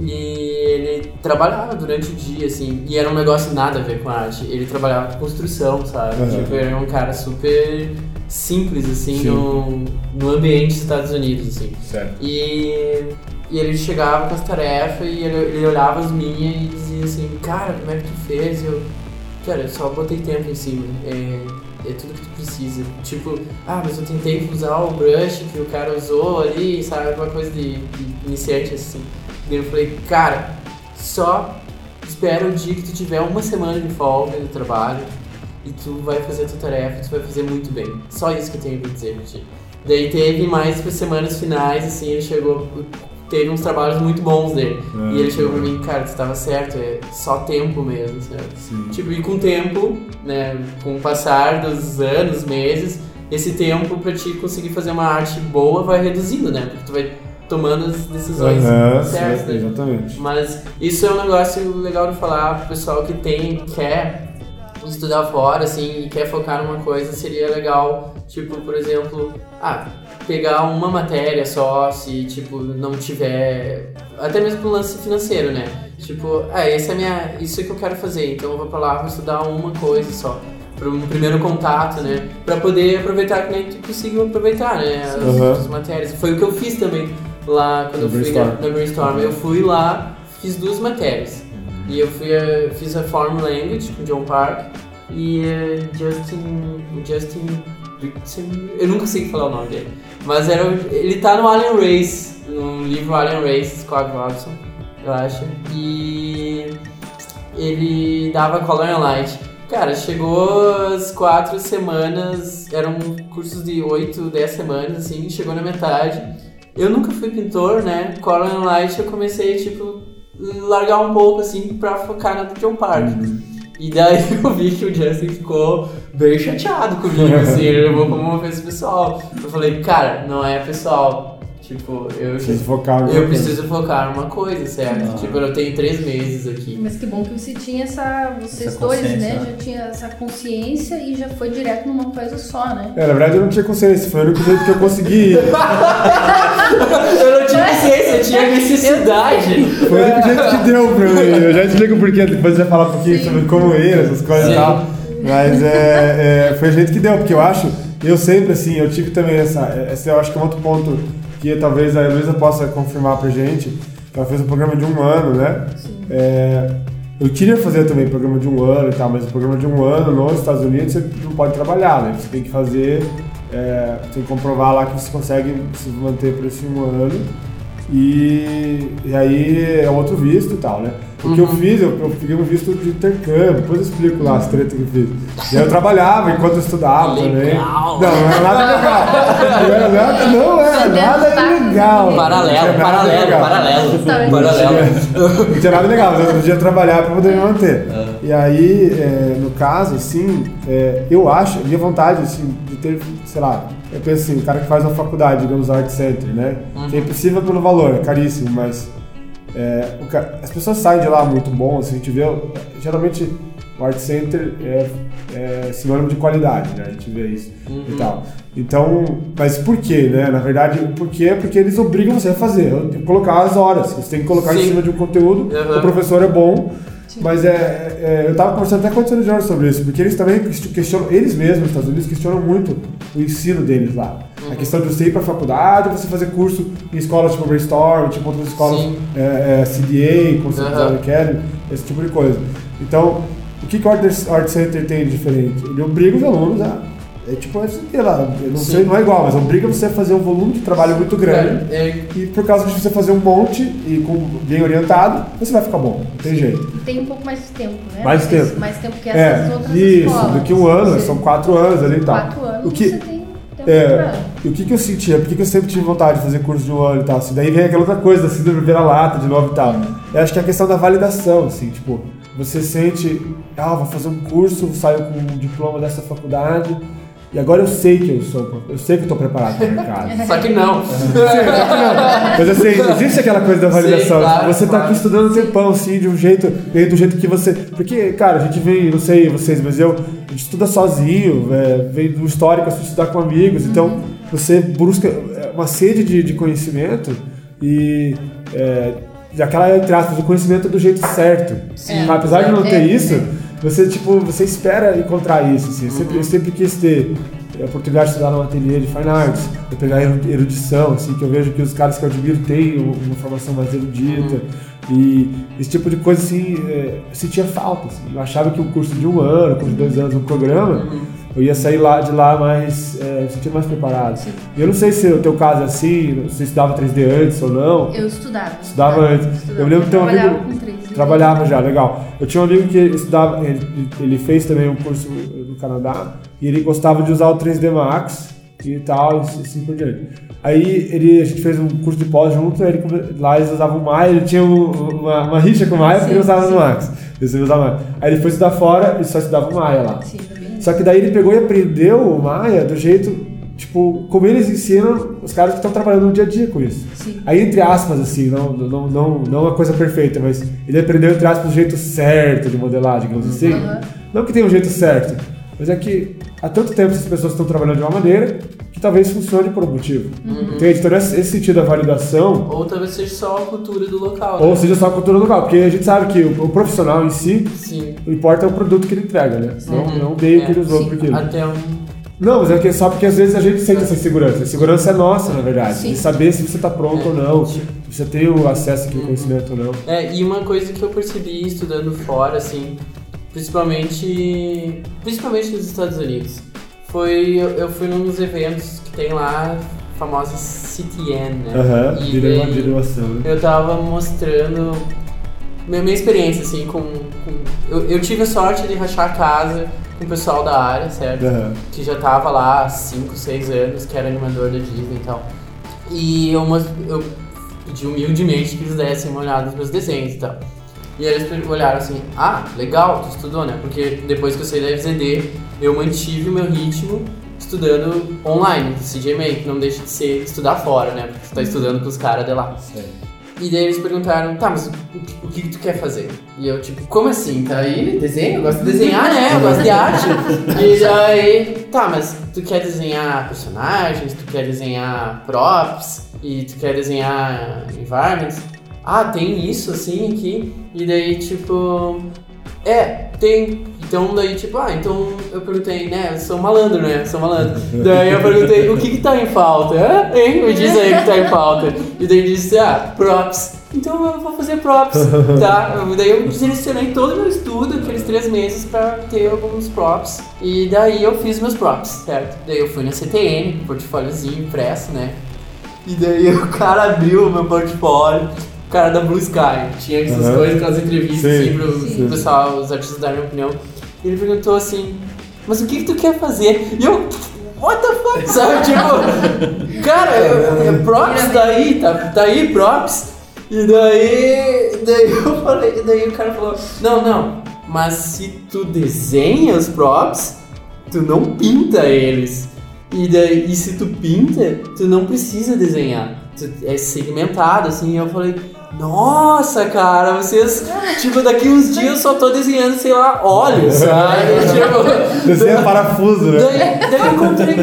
E ele trabalhava durante o dia, assim, e era um negócio nada a ver com arte. Ele trabalhava com construção, sabe? Uhum. Tipo, era um cara super simples, assim, Sim. no, no ambiente dos Estados Unidos, assim. Certo. E, e ele chegava com as tarefas e ele, ele olhava as minhas e dizia assim, cara, como é que tu fez? Eu, cara, eu só botei tempo em cima. É, é tudo que tu precisa. Tipo, ah, mas eu tentei usar o brush que o cara usou ali, sabe? Uma coisa de, de iniciante assim. Daí eu falei, cara, só espera o dia que tu tiver uma semana de folga do trabalho e tu vai fazer a tua tarefa, tu vai fazer muito bem. Só isso que eu tenho pra dizer pra ti. Daí teve mais para semanas finais, assim, ele chegou, teve uns trabalhos muito bons dele. Ah, e ele chegou pra mim, cara, tu tava certo, é só tempo mesmo, certo? Sim. Tipo, e com o tempo, né, com o passar dos anos, meses, esse tempo pra te conseguir fazer uma arte boa vai reduzindo, né? Porque tu vai tomando as decisões Aham, certas, sim, né? exatamente. Mas isso é um negócio legal de falar pro pessoal que tem, quer estudar fora, assim, e quer focar numa coisa, seria legal, tipo, por exemplo, ah, pegar uma matéria só, se, tipo, não tiver... Até mesmo pro lance financeiro, né? Tipo, ah, essa é minha... Isso é que eu quero fazer, então eu vou pra lá, vou estudar uma coisa só. Para um primeiro contato, né? Pra poder aproveitar que nem tu conseguiu aproveitar, né? As, Uhum. as matérias. Foi o que eu fiz também lá quando No eu fui Brainstorm. na, na Brainstorm. Eu fui lá, fiz duas matérias. E eu fui a, fiz a Form Language com John Park e eh, Justin. Justin. Dixon- Eu nunca sei falar o nome dele. Mas era, ele tá no Alien Race, no livro Alien Race, Scott Watson, eu acho. E ele dava Color and Light. Cara, chegou as quatro semanas, eram cursos de 8, 10 semanas, assim, chegou na metade. Eu nunca fui pintor, né? Color and Light eu comecei, tipo, largar um pouco, assim, pra focar na John Park. E daí eu vi que o Justin ficou bem chateado comigo, assim, ele levou como uma ofensa pessoal. Eu falei, cara, não é pessoal. Tipo, eu, Preciso focar em alguma eu coisa. preciso focar numa coisa, certo? Ah. Tipo, eu tenho três meses aqui. Mas que bom que você tinha essa. Vocês Essa dois, né? né? Já tinha essa consciência e já foi direto numa coisa só, né? É, na verdade eu não tinha consciência, foi o único jeito que eu consegui. Eu não tinha consciência, eu tinha necessidade. Foi o único jeito que deu pra mim. Eu já explico por quê, depois você vai falar um pouquinho Sim. sobre como ir, essas coisas Sim. e tal. Mas é, é, foi o jeito que deu, porque eu acho, eu sempre assim, eu tive também essa. Esse eu acho que é um outro ponto que talvez a Heloísa possa confirmar pra gente. que Ela fez um programa de um ano, né? É, eu queria fazer também programa de um ano e tal, mas o programa de um ano nos Estados Unidos você não pode trabalhar, né? Você tem que fazer, é, tem que comprovar lá que você consegue se manter por esse um ano. E, e aí é outro visto e tal, né? O que eu fiz, eu, eu peguei um visto de intercâmbio, depois eu explico lá as tretas que eu fiz. E aí eu trabalhava enquanto eu estudava também. Legal. Não, não era nada legal. Não era nada, não era nada. Não Paralelo, nada paralelo, legal. paralelo. Paralelo. Não tinha nada legal, mas eu podia trabalhar para poder me manter. E aí, é, no caso, assim, é, eu acho, minha vontade, assim, de ter, sei lá, eu penso assim, o cara que faz uma faculdade, digamos, Art Center, né? Que é impossível pelo valor, é caríssimo, mas é, o ca- as pessoas saem de lá muito bom, assim, a gente vê, geralmente o Art Center é, é sinônimo de qualidade, né? A gente vê isso e tal. Então, mas por quê, né? Na verdade, o porquê é porque eles obrigam você a fazer, colocar as horas. Você tem que colocar em Sim. cima de um conteúdo, Uhum. o professor é bom, mas é, é- eu tava conversando até com o Antônio Jorge sobre isso, porque eles também questionam, eles mesmos, nos Estados Unidos, questionam muito o ensino deles lá. A questão de você ir pra faculdade, você fazer curso em escolas tipo Brainstorm, tipo outras escolas Sim. é, é, CDA, Concept Uhum. Academy, esse tipo de coisa. Então, o que, que o Art, Center tem de diferente? Ele obriga os alunos a é tipo, sei lá, eu não sei, não é igual, mas obriga você a fazer um volume de trabalho muito grande. É, é, E por causa de você fazer um monte e com, bem orientado, você vai ficar bom, não tem jeito. Tem um pouco mais de tempo, né? Mais tempo. Mais tempo que essas É, outras isso, escolas. do que um ano, são quatro anos ali e tal. Quatro anos O que, você tem tempo É, pra... e o que, que eu sentia? Por que, que eu sempre tive vontade de fazer curso de um ano e tal? Assim, daí vem aquela outra coisa, da síndrome vira-lata de novo e tal. Eu acho que é a questão da validação, assim, tipo, você sente, ah, vou fazer um curso, saio com um diploma dessa faculdade, e agora eu sei que eu sou, eu sei que eu tô preparado para o mercado. Só que não. Mas assim, existe aquela coisa da validação. Sim, claro, você tá claro. aqui estudando tempão, assim, de um jeito, do jeito que você. Porque, cara, a gente vem, não sei vocês, mas eu, a gente estuda sozinho, é, vem do histórico, assim, estudar com amigos, então você busca é, uma sede de, de conhecimento e. É, aquela, entre aspas, o conhecimento do jeito certo. Sim. Apesar de não É, ter é. isso, você, tipo, você espera encontrar isso, assim. Eu sempre, eu sempre quis ter a oportunidade de estudar num ateliê de fine arts, de pegar eru- erudição, assim, que eu vejo que os caras que eu admiro têm um- uma formação mais erudita. E esse tipo de coisa, assim, é, sentia falta. Assim. Eu achava que um curso de um ano, um curso de dois anos, um programa, eu ia sair lá, de lá mais, é, me sentir mais preparado. E eu não sei se o teu caso é assim, você estudava 3D antes ou não. Eu estudava. Estudava antes. estudava. Eu me lembro de ter um Trabalhava amigo- com três. Trabalhava já, legal. Eu tinha um amigo que estudava, ele, ele fez também um curso no Canadá e ele gostava de usar o 3D Max e tal, e assim por diante. Aí ele, a gente fez um curso de pós junto, ele, lá eles usavam o Maya, ele tinha um- uma, uma rixa com o Maya porque ele Sim, usava sim. no Max. Ele usava. Aí ele foi estudar fora e só estudava o Maya lá. Sim. Só que daí ele pegou e aprendeu o Maya do jeito, tipo, como eles ensinam os caras que estão trabalhando no dia a dia com isso. Sim. Aí, entre aspas, assim, não, não, não, não uma coisa perfeita, mas ele aprendeu, entre aspas, o jeito certo de modelar, digamos assim. Aham. Não que tenha um jeito certo, mas é que há tanto tempo essas pessoas estão trabalhando de uma maneira que talvez funcione por um motivo. Entende? Então, nesse esse sentido da validação, Ou talvez seja só a cultura do local. ou né? seja só a cultura local, porque a gente sabe que o, o profissional em si, Sim. o importa é o produto que ele entrega, né? Não, Uhum. não o meio que É, ele usou sim. para aquilo. Até um. Não, mas é que só porque às vezes a gente sente essa segurança. A segurança é nossa, na verdade. Sim. De saber se você está pronto É. ou não, se você tem o acesso àquele conhecimento ou não. É, e uma coisa que eu percebi estudando fora, assim, principalmente. Principalmente nos Estados Unidos, foi. Eu, eu fui num dos eventos que tem lá, famosa CTN, né? Aham, E vira uma derivação, né? eu tava mostrando minha, minha experiência, assim, com. com- eu, eu tive a sorte de rachar a casa com o pessoal da área, certo? Aham. Que já tava lá há 5, 6 anos, que era animador da Disney e tal. E eu, eu pedi humildemente que eles dessem uma olhada nos meus desenhos e tal. E eles olharam assim, ah, legal, tu estudou, né? Porque depois que eu saí da FZD, eu mantive o meu ritmo estudando online, CGMA, que não deixa de ser estudar fora, né? Porque tu tá estudando com os caras de lá. E daí eles perguntaram, tá, mas o, o- o que, que tu quer fazer? E eu, tipo, como assim? Tá aí? Desenho? Eu gosto de desenhar, né? Eu gosto de arte. E daí, tá, mas tu quer desenhar personagens, tu quer desenhar props, e tu quer desenhar environments? Ah, tem isso assim aqui? E daí, tipo, é, tem. Então daí, tipo, ah, então eu perguntei, né? Eu sou malandro, né? Sou malandro. daí eu perguntei, o que que tá em falta? Hã? Hein? Me diz aí o que tá em falta. E daí disse, ah, props. Então eu vou fazer props, tá? Daí eu direcionei todo o meu estudo, aqueles três meses, pra ter alguns props. E daí eu fiz meus props, certo? Daí eu fui na CTN, portfóliozinho impresso, né? E daí o cara abriu o meu portfólio, cara da Blue Sky. Tinha essas Aham. coisas, aquelas entrevistas Sim, assim pro, sim. pro pessoal, os artistas darem opinião. E ele perguntou assim, mas o que, que tu quer fazer? E eu, what the fuck? Sabe, tipo, cara, eu- eu- props, tá aí, tá, tá aí, props. E daí, daí eu falei, daí o cara falou, não, não, mas se tu desenha os props, tu não pinta eles. E daí, e se tu pinta, tu não precisa desenhar. Tu- é segmentado, assim, e eu falei, nossa, cara, vocês, tipo, daqui uns dias eu só tô desenhando, sei lá, olhos, sabe? tipo, Desenha parafuso, né? Daí, daí eu encontrei.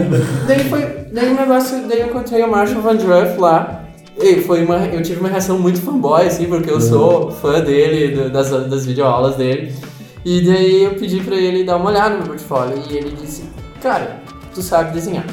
Daí foi. Daí o negócio. Daí eu encontrei o Marshall Van Druff lá. E foi uma, eu tive uma reação muito fanboy, assim, porque eu sou fã dele, do- das, das videoaulas dele. E daí eu pedi pra ele dar uma olhada no meu portfólio. E ele disse, cara, tu sabe desenhar.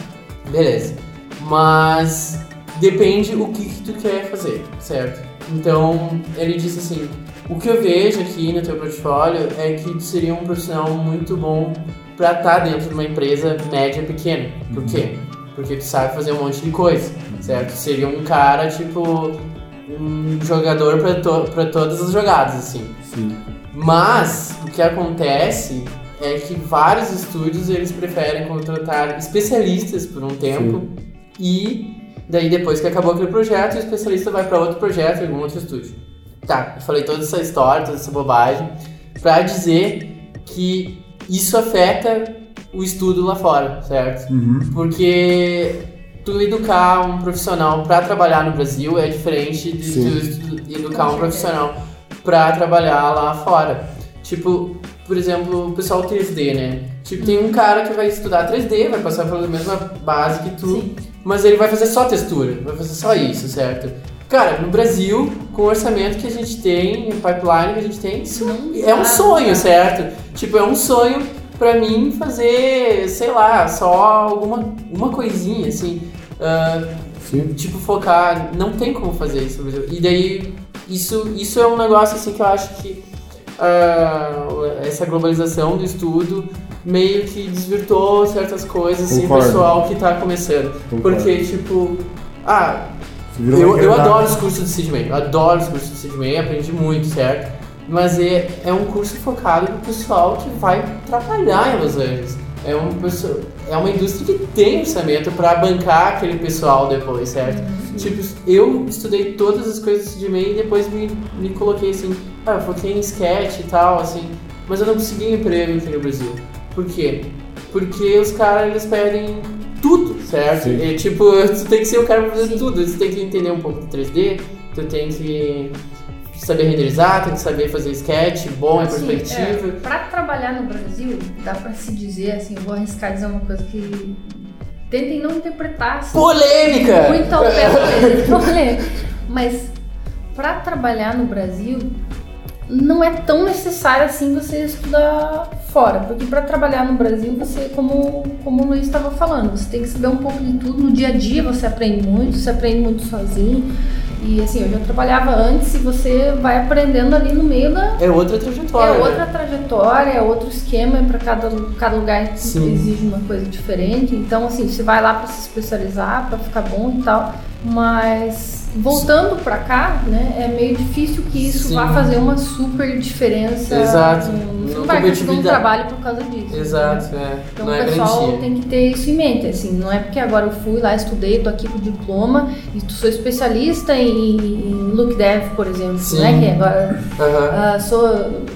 Beleza. Mas depende o que, que tu quer fazer, certo? Então ele disse assim, o que eu vejo aqui no teu portfólio é que tu seria um profissional muito bom pra estar dentro de uma empresa média pequena. Por quê? Porque tu sabe fazer um monte de coisa, certo? Seria um cara, tipo, um jogador pra, to todas as jogadas, assim. Sim. Mas o que acontece é que vários estúdios eles preferem contratar especialistas por um tempo e daí depois que acabou aquele projeto, o especialista vai para outro projeto algum outro estúdio. Tá, eu falei toda essa história, toda essa bobagem pra dizer que isso afeta o estudo lá fora, certo? Uhum. Porque tu educar um profissional para trabalhar no Brasil é diferente de tu educar um profissional para trabalhar lá fora. Tipo, por exemplo, o pessoal 3D, né? Tipo, tem um cara que vai estudar 3D, vai passar pela mesma base que tu, Sim. mas ele vai fazer só textura, vai fazer só isso, certo? Cara, no Brasil, com o orçamento que a gente tem, o pipeline que a gente tem, isso Não é um sonho, certo? Tipo, é um sonho pra mim fazer, sei lá, só alguma uma coisinha, assim. Sim. tipo, focar. Não tem como fazer isso no Brasil. E daí, isso, isso é um negócio assim que eu acho que ah, essa globalização do estudo meio que desvirtuou certas coisas, assim, o Concordo. pessoal que tá começando. Concordo. Porque, tipo, ah, eu, eu adoro os cursos de SeedMan, eu adoro os cursos de SeedMan, aprendi muito, certo? Mas é, é um curso focado pro pessoal que vai trabalhar em Los Angeles. É, um, pessoa- é uma indústria que tem orçamento para bancar aquele pessoal depois, certo? Tipo, eu estudei todas as coisas de SeedMan e depois me, me coloquei assim, ah, eu foquei em sketch e tal, assim, mas eu não consegui emprego aqui no Brasil. Por quê? Porque os caras, eles pedem tudo, certo? Sim. É, tipo, tu tem que ser o cara pra fazer tudo. Tu tem que entender um pouco de 3D, tu tem que saber renderizar, tem que saber fazer sketch, bom em Assim, perspectiva. é, pra trabalhar no Brasil, dá pra se dizer, assim, eu vou arriscar dizer uma coisa que tentem não interpretar assim, Polêmica! muito ao pé. Mas pra trabalhar no Brasil, não é tão necessário assim você estudar fora, porque para trabalhar no Brasil, você, como, como o Luiz estava falando, você tem que saber um pouco de tudo. No dia a dia você aprende muito, você aprende muito sozinho. E assim, eu já trabalhava antes e você vai aprendendo ali no meio da, É outra trajetória. é né? outra trajetória, é outro esquema, para cada, cada lugar Sim. exige uma coisa diferente. Então, assim, você vai lá para se especializar, para ficar bom e tal. Mas voltando para cá, né, é meio difícil que isso Sim. vá fazer uma super diferença. Exato. no- Você Não não vai conseguir um trabalho por causa disso. Exato, é. Então não o é pessoal garantia. tem que ter isso em mente, assim, não é porque agora eu fui lá, estudei, tô aqui com diploma e tu sou especialista em, em look dev, por exemplo, Sim. né? Que agora ah, sou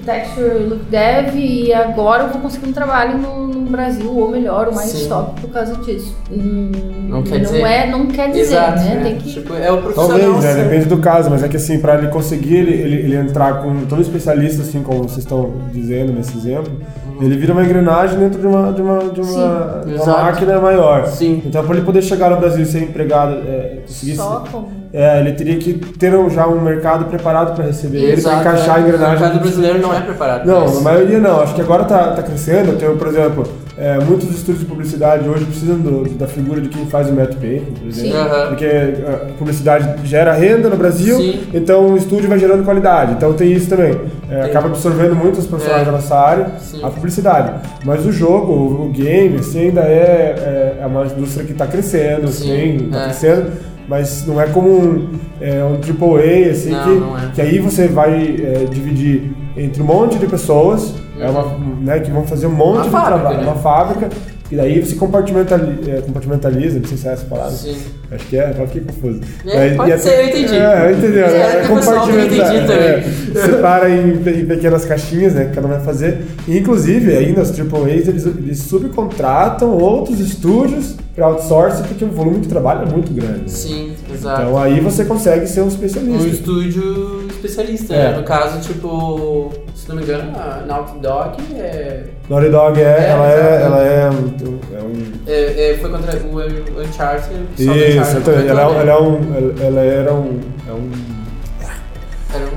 texture look dev e agora eu vou conseguir um trabalho no, no Brasil ou melhor, ou mais Sim. top por causa disso. Hum, Não quer dizer. é, não quer dizer, Exato, né? é. Tem que Tipo, é o profissional. Talvez, né? Depende do caso, mas é que assim, pra ele conseguir ele, ele, ele entrar com todo especialista, assim, como vocês estão dizendo nesse exemplo, ele vira uma engrenagem dentro de uma, de uma, de uma, Sim. de uma Exato. máquina maior. Sim. Então, para ele poder chegar no Brasil e ser empregado, é, conseguir só como é, ele teria que ter um- já um mercado preparado para receber ele, para Exato, encaixar é. a engrenagem. O mercado do- brasileiro não é preparado. Não, na maioria não. Acho que agora tá, tá crescendo. Tem, por exemplo, é, muitos estúdios de publicidade hoje precisam do- da figura de quem faz o painting, por exemplo. Sim. Aham. Porque a publicidade gera renda no Brasil, Sim. então o estúdio vai gerando qualidade. Então tem isso também. É, acaba absorvendo muitos profissionais É. da nossa área, Sim. a publicidade. Mas o jogo, o, o game, assim, ainda é, é, é uma indústria que está crescendo, Sim, assim, está é. crescendo. Mas não é como um, é, um AAA, assim, Não, que, não é. que aí você vai é, dividir entre um monte de pessoas, é uma, né, que vão fazer um monte Uma de fábrica, trabalho, né? uma fábrica, e daí você compartimentaliza, é, compartimentaliza, não sei se é essa palavra. Sim. Acho que é, agora fiquei confuso. É, Mas- pode e até- ser, eu entendi. É, entendeu? É, É, pessoal tenha compartimentar, entendido é, separa em, em pequenas caixinhas, né, que cada um vai fazer. E, inclusive, ainda os AAAs, eles, eles subcontratam outros estúdios para outsourcing, porque o volume de trabalho é muito grande. né? Sim, exato. Então aí você consegue ser um um especialista. estúdio especialista, É. né? No caso, tipo, se não me engano, a Naughty Dog é, Naughty Dog é, É, ela é, ela é, um- é um é- é- foi contra o Uncharted. o Isso, Uncharted então, ela, contratou, ela é um. Ela, era um. É um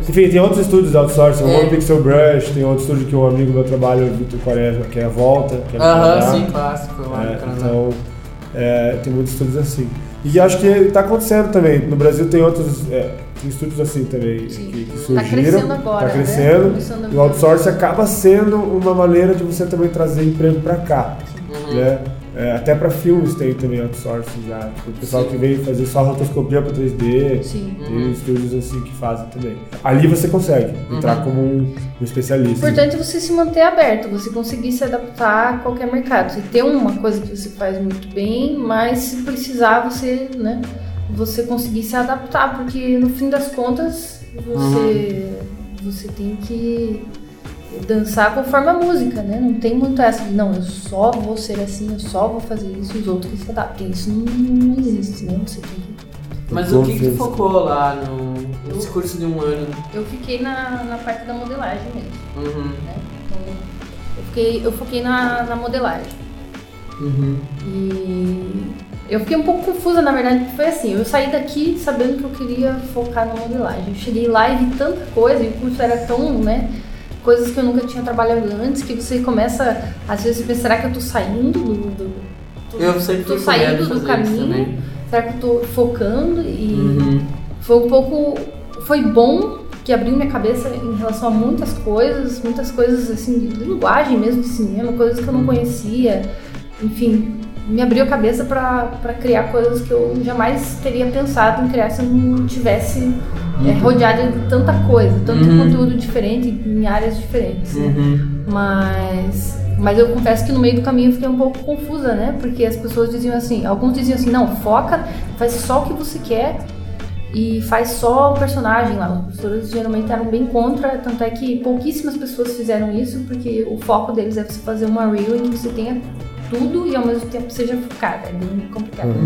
enfim, tem outros estúdios outsourcing, o É. One Pixel Brush, tem outro estúdio que um amigo meu trabalha, o Vitor Quaresma, que é a Volta. É Aham, Canadá. sim, clássico lá É, no Canadá. então, é, tem muitos estúdios assim. E acho que está acontecendo também. No Brasil tem outros é, estúdios assim também que, que Tá surgiram. crescendo agora, Tá né? crescendo. A E o outsourcing acaba sendo uma maneira de você também trazer emprego para cá. Né? É, até para filmes tem também outsourcing já. Tipo, o pessoal Sim. que vem fazer só rotoscopia para 3D. Sim. Tem Uhum. estúdios assim que fazem também. Ali você consegue entrar Uhum. como um, um O especialista. importante é você se manter aberto, você conseguir se adaptar a qualquer mercado. Você ter uma coisa que você faz muito bem, mas se precisar você, né, você conseguir se adaptar, porque no fim das contas você você tem que dançar conforme a música, né? Não tem muito essa de não, eu só vou ser assim, eu só vou fazer isso e os outros que se adaptem. Isso não, não existe, né? Você tem que Mas o que, que tu focou lá no, nesse curso de um ano? Eu fiquei na, na parte da modelagem mesmo. Uhum. né? Então, eu, fiquei, eu foquei na, na modelagem. Uhum. E eu fiquei um pouco confusa, na verdade, porque foi assim, eu saí daqui sabendo que eu queria focar na modelagem. Eu cheguei lá e vi tanta coisa, e o curso era tão, né, coisas que eu nunca tinha trabalhado antes, que você começa, às vezes, a pensar, será que eu tô saindo do... do tô- Eu sempre tô saindo do caminho? Será que eu tô focando? E Uhum. foi um pouco. Foi bom que abriu minha cabeça em relação a muitas coisas, muitas coisas assim, de linguagem mesmo de cinema, coisas que eu não conhecia. Enfim, me abriu a cabeça para criar coisas que eu jamais teria pensado em criar se eu não tivesse é, rodeada de tanta coisa, tanto Uhum. conteúdo diferente em áreas diferentes. né? Uhum. Mas, mas eu confesso que no meio do caminho eu fiquei um pouco confusa, né? Porque as pessoas diziam assim, alguns diziam assim, não, foca, faz só o que você quer e faz só o personagem lá. Os professores geralmente eram bem contra, tanto é que pouquíssimas pessoas fizeram isso, porque o foco deles é você fazer uma reel em que você tenha tudo e ao mesmo tempo seja focada. É bem complicado.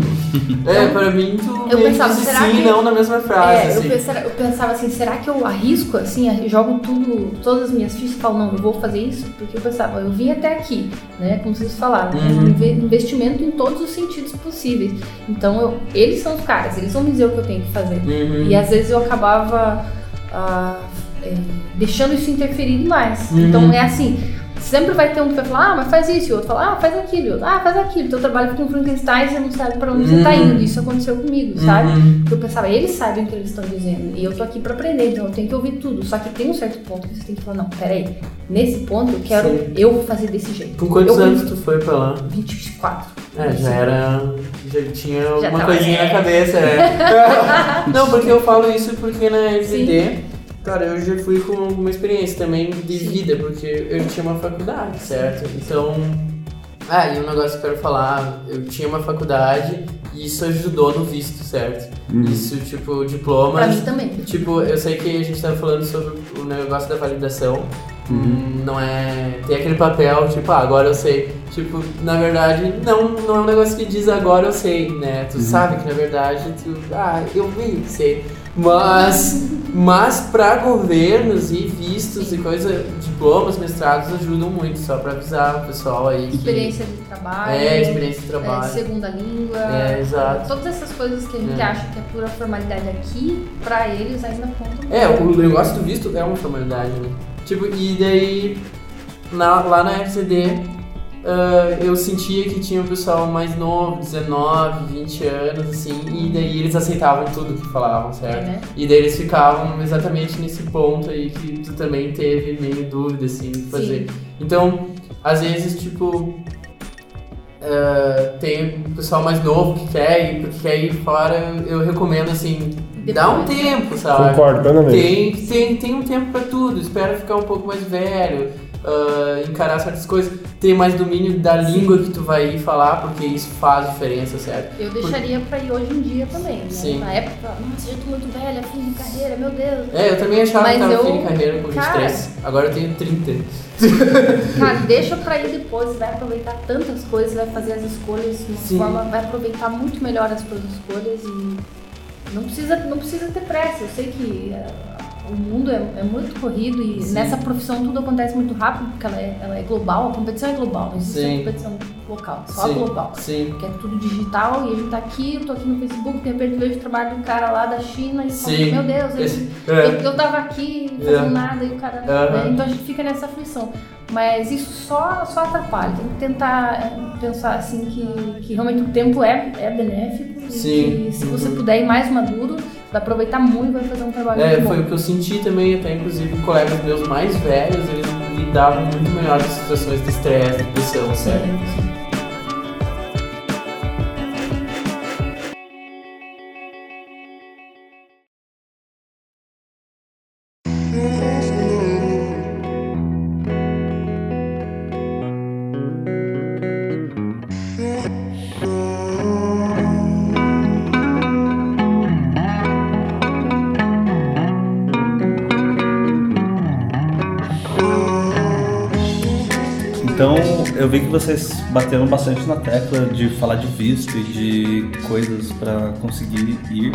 É, pra mim tu Eu pensava, será sim e que- não na mesma frase, É, eu assim. pensava, eu pensava assim, será que eu arrisco assim, eu jogo tudo, todas as minhas fichas e falo, não, eu vou fazer isso? Porque eu pensava, eu vim até aqui, né? Como vocês falaram, né, Uhum. um inve- investimento em todos os sentidos possíveis. Então eu- eles são os caras, eles vão me dizer o que eu tenho que fazer. Uhum. E às vezes eu acabava ah, é, deixando isso interferir demais. Uhum. Então é assim, sempre vai ter um que vai falar, ah, mas faz isso, e o outro fala, ah, faz aquilo, e o outro, ah, faz aquilo. Então eu trabalho com Frankenstein e você não sabe pra onde você tá Uhum. indo. Isso aconteceu comigo, sabe? Uhum. Porque eu pensava, eles sabem o que eles estão dizendo. E eu tô aqui pra aprender, então eu tenho que ouvir tudo. Só que tem um certo ponto que você tem que falar, não, peraí, nesse ponto eu quero, Sim. eu vou fazer desse jeito. Com quantos eu, anos tu foi pra lá? 24. É, já era. Já tinha Já alguma tava- coisinha na cabeça, é. Não, porque eu falo isso porque na FD, cara, eu já fui com uma experiência também de Sim. vida, porque eu tinha uma faculdade, certo? Então. Ah, e um negócio que eu quero falar, eu tinha uma faculdade e isso ajudou no visto, certo? Isso, tipo, Pra diplomas. mim também. Tipo, eu sei que a gente tava falando sobre o negócio da validação. Hum, Não é. Tem aquele papel, tipo, ah, agora eu sei. Tipo, na verdade, não, não é um negócio que diz agora eu sei, né? Tu sabe que na verdade tu. Ah, eu meio que sei. Mas. Mas pra governos e vistos e coisa, diplomas, mestrados ajudam muito, só pra avisar o pessoal aí que. Experiência de trabalho. É, experiência de é, trabalho. segunda língua. É, exato. Todas essas coisas que a gente É. acha que é pura formalidade aqui, pra eles ainda contam. É, o negócio do visto é uma formalidade, né? Tipo, e daí na- lá na FCD ah, eu sentia que tinha um pessoal mais novo, 19, 20 anos, assim, e daí eles aceitavam tudo que falavam, certo? né? E daí eles ficavam exatamente nesse ponto aí que tu também teve meio dúvida, assim, de fazer. Então, às vezes, tipo, ah, tem um pessoal mais novo que quer ir, que quer ir fora, eu recomendo, assim, dá um Depois. tempo, sabe? Concordo plenamente. Tem, tem, tem um tempo pra tudo, espera ficar um pouco mais velho, ah, encarar certas coisas, ter mais domínio da língua que tu vai falar, porque isso faz diferença, certo? Eu deixaria pra ir hoje em dia também, né? Sim. Na época, nossa, já tô muito velha, fim de carreira, meu Deus. É, eu também achava Mas que tava eu- fim de carreira com cara- 23, agora eu tenho 30. Cara, deixa pra ir depois, vai aproveitar tantas coisas, vai fazer as escolhas de uma Sim. forma, vai aproveitar muito melhor as suas escolhas e não precisa, não precisa ter pressa. Eu sei que é, o mundo é, é muito corrido e Sim. nessa profissão tudo acontece muito rápido, porque ela é, ela é global, a competição é global, não existe Sim. competição local, só sim, global. Sim. Porque é tudo digital e a gente tá aqui, eu tô aqui no Facebook, de repente vejo o trabalho do cara lá da China e falo, meu Deus, ele, é. eu tava aqui fazendo É. nada e o cara. Aham. né? Então a gente fica nessa aflição. Mas isso só, só atrapalha. Tem que tentar é, pensar assim que, que realmente o tempo é, é benéfico. Sim. E que se você puder ir mais maduro, vai aproveitar muito vai fazer um trabalho É, muito foi bom. o que eu senti também, até inclusive colegas meus mais velhos, eles lidavam muito melhor com situações de estresse, de pressão, sério. Sim, vi que vocês bateram bastante na tecla de falar de visto e de coisas pra conseguir ir.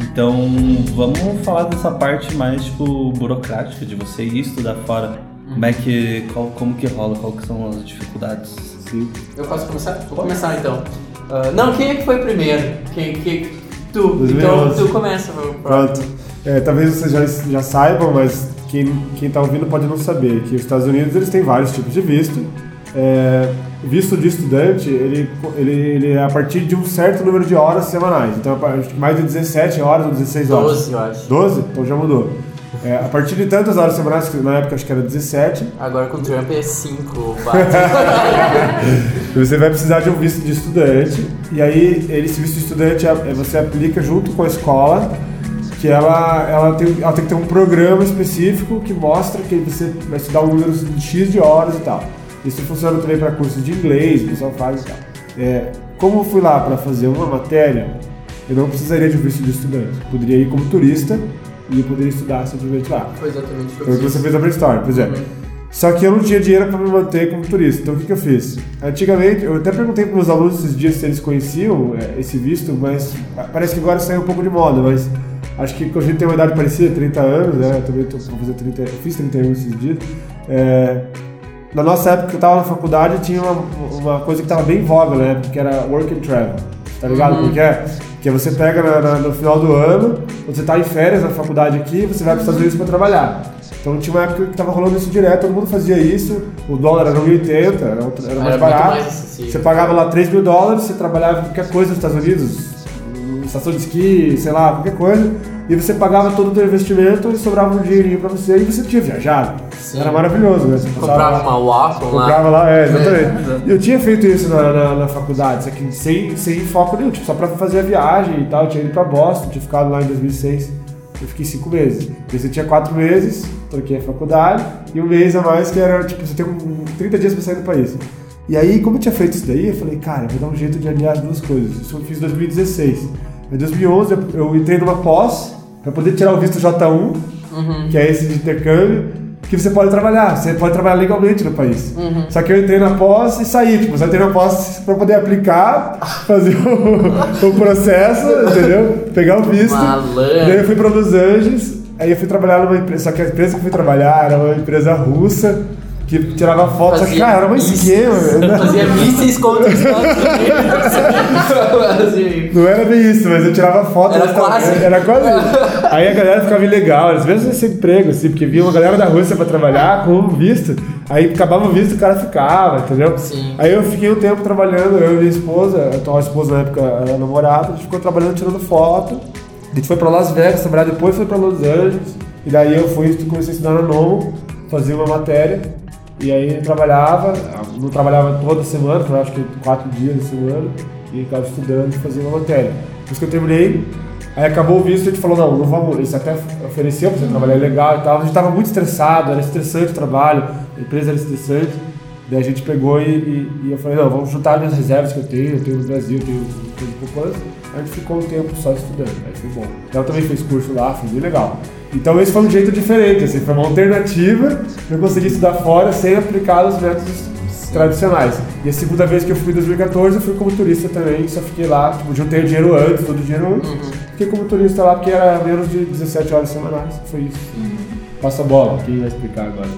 Então, vamos falar dessa parte mais tipo burocrática de você ir estudar fora. Como é que qual, como que rola, qual que são as dificuldades? Sim. Eu posso começar? Vou começar então. Ah, não, quem é que foi primeiro? Quem, quem, tu. 2011. Então tu começa. vamos- Pronto. É, talvez vocês já, já saibam, mas quem, quem tá ouvindo pode não saber que os Estados Unidos eles têm vários tipos de visto. É, visto de estudante, ele, ele, ele é a partir de um certo número de horas semanais. Então, mais de 17 horas ou 16 horas. 12, eu acho. 12? Então já mudou. É, a partir de tantas horas semanais, que na época acho que era 17, Agora com o Trump é 5, Você vai precisar de um visto de estudante, e aí esse visto de estudante é- você aplica junto com a escola, que ela, ela, tem, ela tem que ter um programa específico que mostra que você vai estudar um número de X de horas e tal. Isso funciona também para cursos de inglês, o pessoal faz e tal. É, como eu fui lá para fazer uma matéria, eu não precisaria de um visto de estudante. Poderia ir como turista e poderia estudar simplesmente lá. Foi exatamente o que eu você fez na brainstorm, pois é. Só que eu não tinha dinheiro para me manter como turista. Então o que, que eu fiz? Antigamente, eu até perguntei para meus alunos esses dias se eles conheciam é, esse visto, mas parece que agora saiu um pouco de moda, mas acho que a gente tem uma idade parecida, 30 anos, né? Eu também tô, vou fazer 30, eu fiz 31 esses dias. É, na nossa época que eu tava na faculdade, tinha uma, uma coisa que tava bem em voga, né? Que era work and travel. Tá ligado? Porque é? Que você pega na- na- no final do ano, você tá em férias na faculdade aqui, você vai para os Estados Unidos para trabalhar. Então tinha uma época que tava rolando isso direto, todo mundo fazia isso, o dólar era 1,80, era, era mais muito barato. mais você pagava lá 3 mil dólares, você trabalhava em qualquer coisa nos Estados Unidos, estação de esqui, sei lá, qualquer coisa, e você pagava todo o teu investimento e sobrava um dinheirinho pra você e você tinha viajado. Sim. Era maravilhoso, né? Você Comprava uma Wacom lá. Comprava lá, é, exatamente. E eu tinha feito isso na, na, na faculdade, só que sem, sem foco nenhum, tipo, só pra fazer a viagem e tal. Eu tinha ido pra Boston, tinha ficado lá em 2006. Eu fiquei cinco meses. Eu tinha quatro meses, troquei a faculdade, e um mês a mais que era, tipo, você tem um, 30 dias pra sair do país. E aí, como eu tinha feito isso daí, eu falei, cara, eu vou dar um jeito de aliar as duas coisas. Isso eu fiz em 2016. Em 2011, eu, entrei numa pós pra poder tirar o visto J1, que é esse de intercâmbio, que você pode trabalhar, você pode trabalhar legalmente no país. Só que eu entrei na pós e saí, tipo, só entrei na pós pra poder aplicar, fazer o, o processo, entendeu? Pegar o visto. Malandro. E aí eu fui pra Los Angeles, aí eu fui trabalhar numa empresa, só que a empresa que eu fui trabalhar era uma empresa russa, que tirava foto, só que, cara, era um esquema. né? Fazia mísseis contra os Estados Unidos. Fazia- Não era bem isso, mas eu tirava foto. Era mas tava- quase. Era quase isso. Aí a galera ficava ilegal, às vezes esse emprego, assim, porque vinha uma galera da Rússia pra trabalhar com visto. Aí acabava o visto, o cara ficava, entendeu? Sim. Aí eu fiquei um tempo trabalhando, eu e minha esposa, a atual esposa na época era namorada, a gente ficou trabalhando tirando foto. A gente foi pra Las Vegas trabalhar, depois foi pra Los Angeles. E daí eu fui, comecei a estudar na Nomo, fazia uma matéria. E aí eu trabalhava, não trabalhava toda semana, trabalhava acho que quatro dias na semana, e ficava estudando e fazia uma matéria. Depois que eu terminei, aí acabou o visto, a gente falou, não, não vamos, isso até ofereceu pra você trabalhar legal e tal, a gente tava muito estressado, era estressante o trabalho, a empresa era estressante, daí a gente pegou e, e- e eu falei, não, vamos juntar as minhas reservas que eu tenho, eu tenho no Brasil, eu tenho coisa de poupança, a gente ficou um tempo só estudando, aí foi bom. Ela também fez curso lá, foi bem legal. Então esse foi um jeito diferente, assim, foi uma alternativa eu conseguir estudar fora sem aplicar os métodos tradicionais. E a segunda vez que eu fui em 2014, eu fui como turista também, só fiquei lá, tipo, juntei o dinheiro antes, todo o dinheiro antes. Fiquei como turista lá porque era menos de 17 horas semanais, foi isso. Passa a bola, quem vai explicar agora?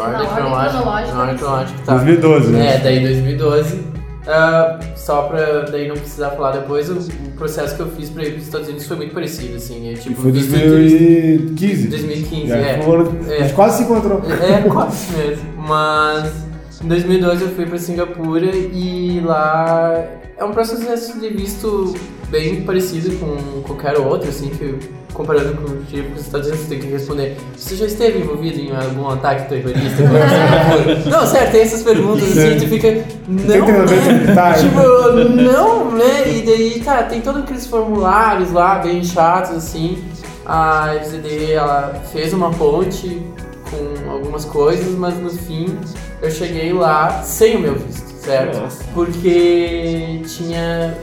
Na ordem na ordem cronológica. cronológica. Na ordem cronológica tá. 2012, né? É, daí 2012. Ah, só pra daí não precisar falar depois, o, o processo que eu fiz pra ir pros Estados Unidos foi muito parecido, assim. É, tipo, Foi visto turista- 2015. 2015, É, é. um ano- A gente É. quase se encontrou. É, quase mesmo. Mas em 2012 eu fui pra Singapura e lá é um processo de visto bem parecido com qualquer outro, assim, que comparando com o tipo que os Estados Unidos tem que responder. Você já esteve envolvido em algum ataque terrorista? Singapura? não, sério, tem essas perguntas assim, tu fica. Não, né? Tipo, não, né? E daí, tá, tem todos aqueles formulários lá, bem chatos, assim. A FZD, ela fez uma ponte com algumas coisas, mas no fim eu cheguei lá sem o meu visto, certo? Nossa. Porque tinha...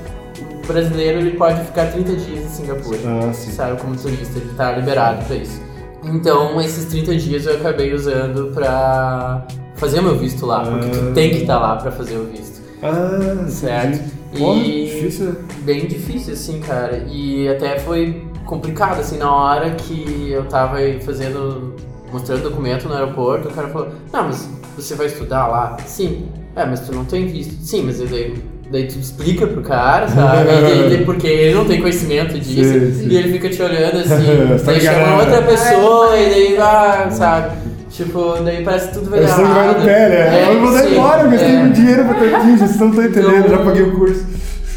O brasileiro, ele pode ficar 30 dias em Singapura Ah, sabe, como turista, ele tá liberado pra isso. Então, esses 30 dias eu acabei usando pra fazer o meu visto lá, porque tu Ah. tem que estar lá pra fazer o visto, Ah, certo? Porra, E difícil, né? bem difícil, assim, cara. E até foi complicado, assim, na hora que eu tava fazendo, mostrando documento no aeroporto, o cara falou, não, mas você vai estudar lá? Sim. É, mas tu não tem visto. Sim, mas daí, daí tu explica pro cara, sabe? E porque ele não tem conhecimento disso. Sim, sim. E ele fica te olhando assim, Tá daí chama outra pessoa e daí vai, sabe? Tipo, daí parece que tudo vai Eu dar que vai no errado. pé, né? É, eu vou dar sim, embora, eu gastei é. muito dinheiro pra ter aqui, vocês não estão entendendo, Então- já paguei o curso.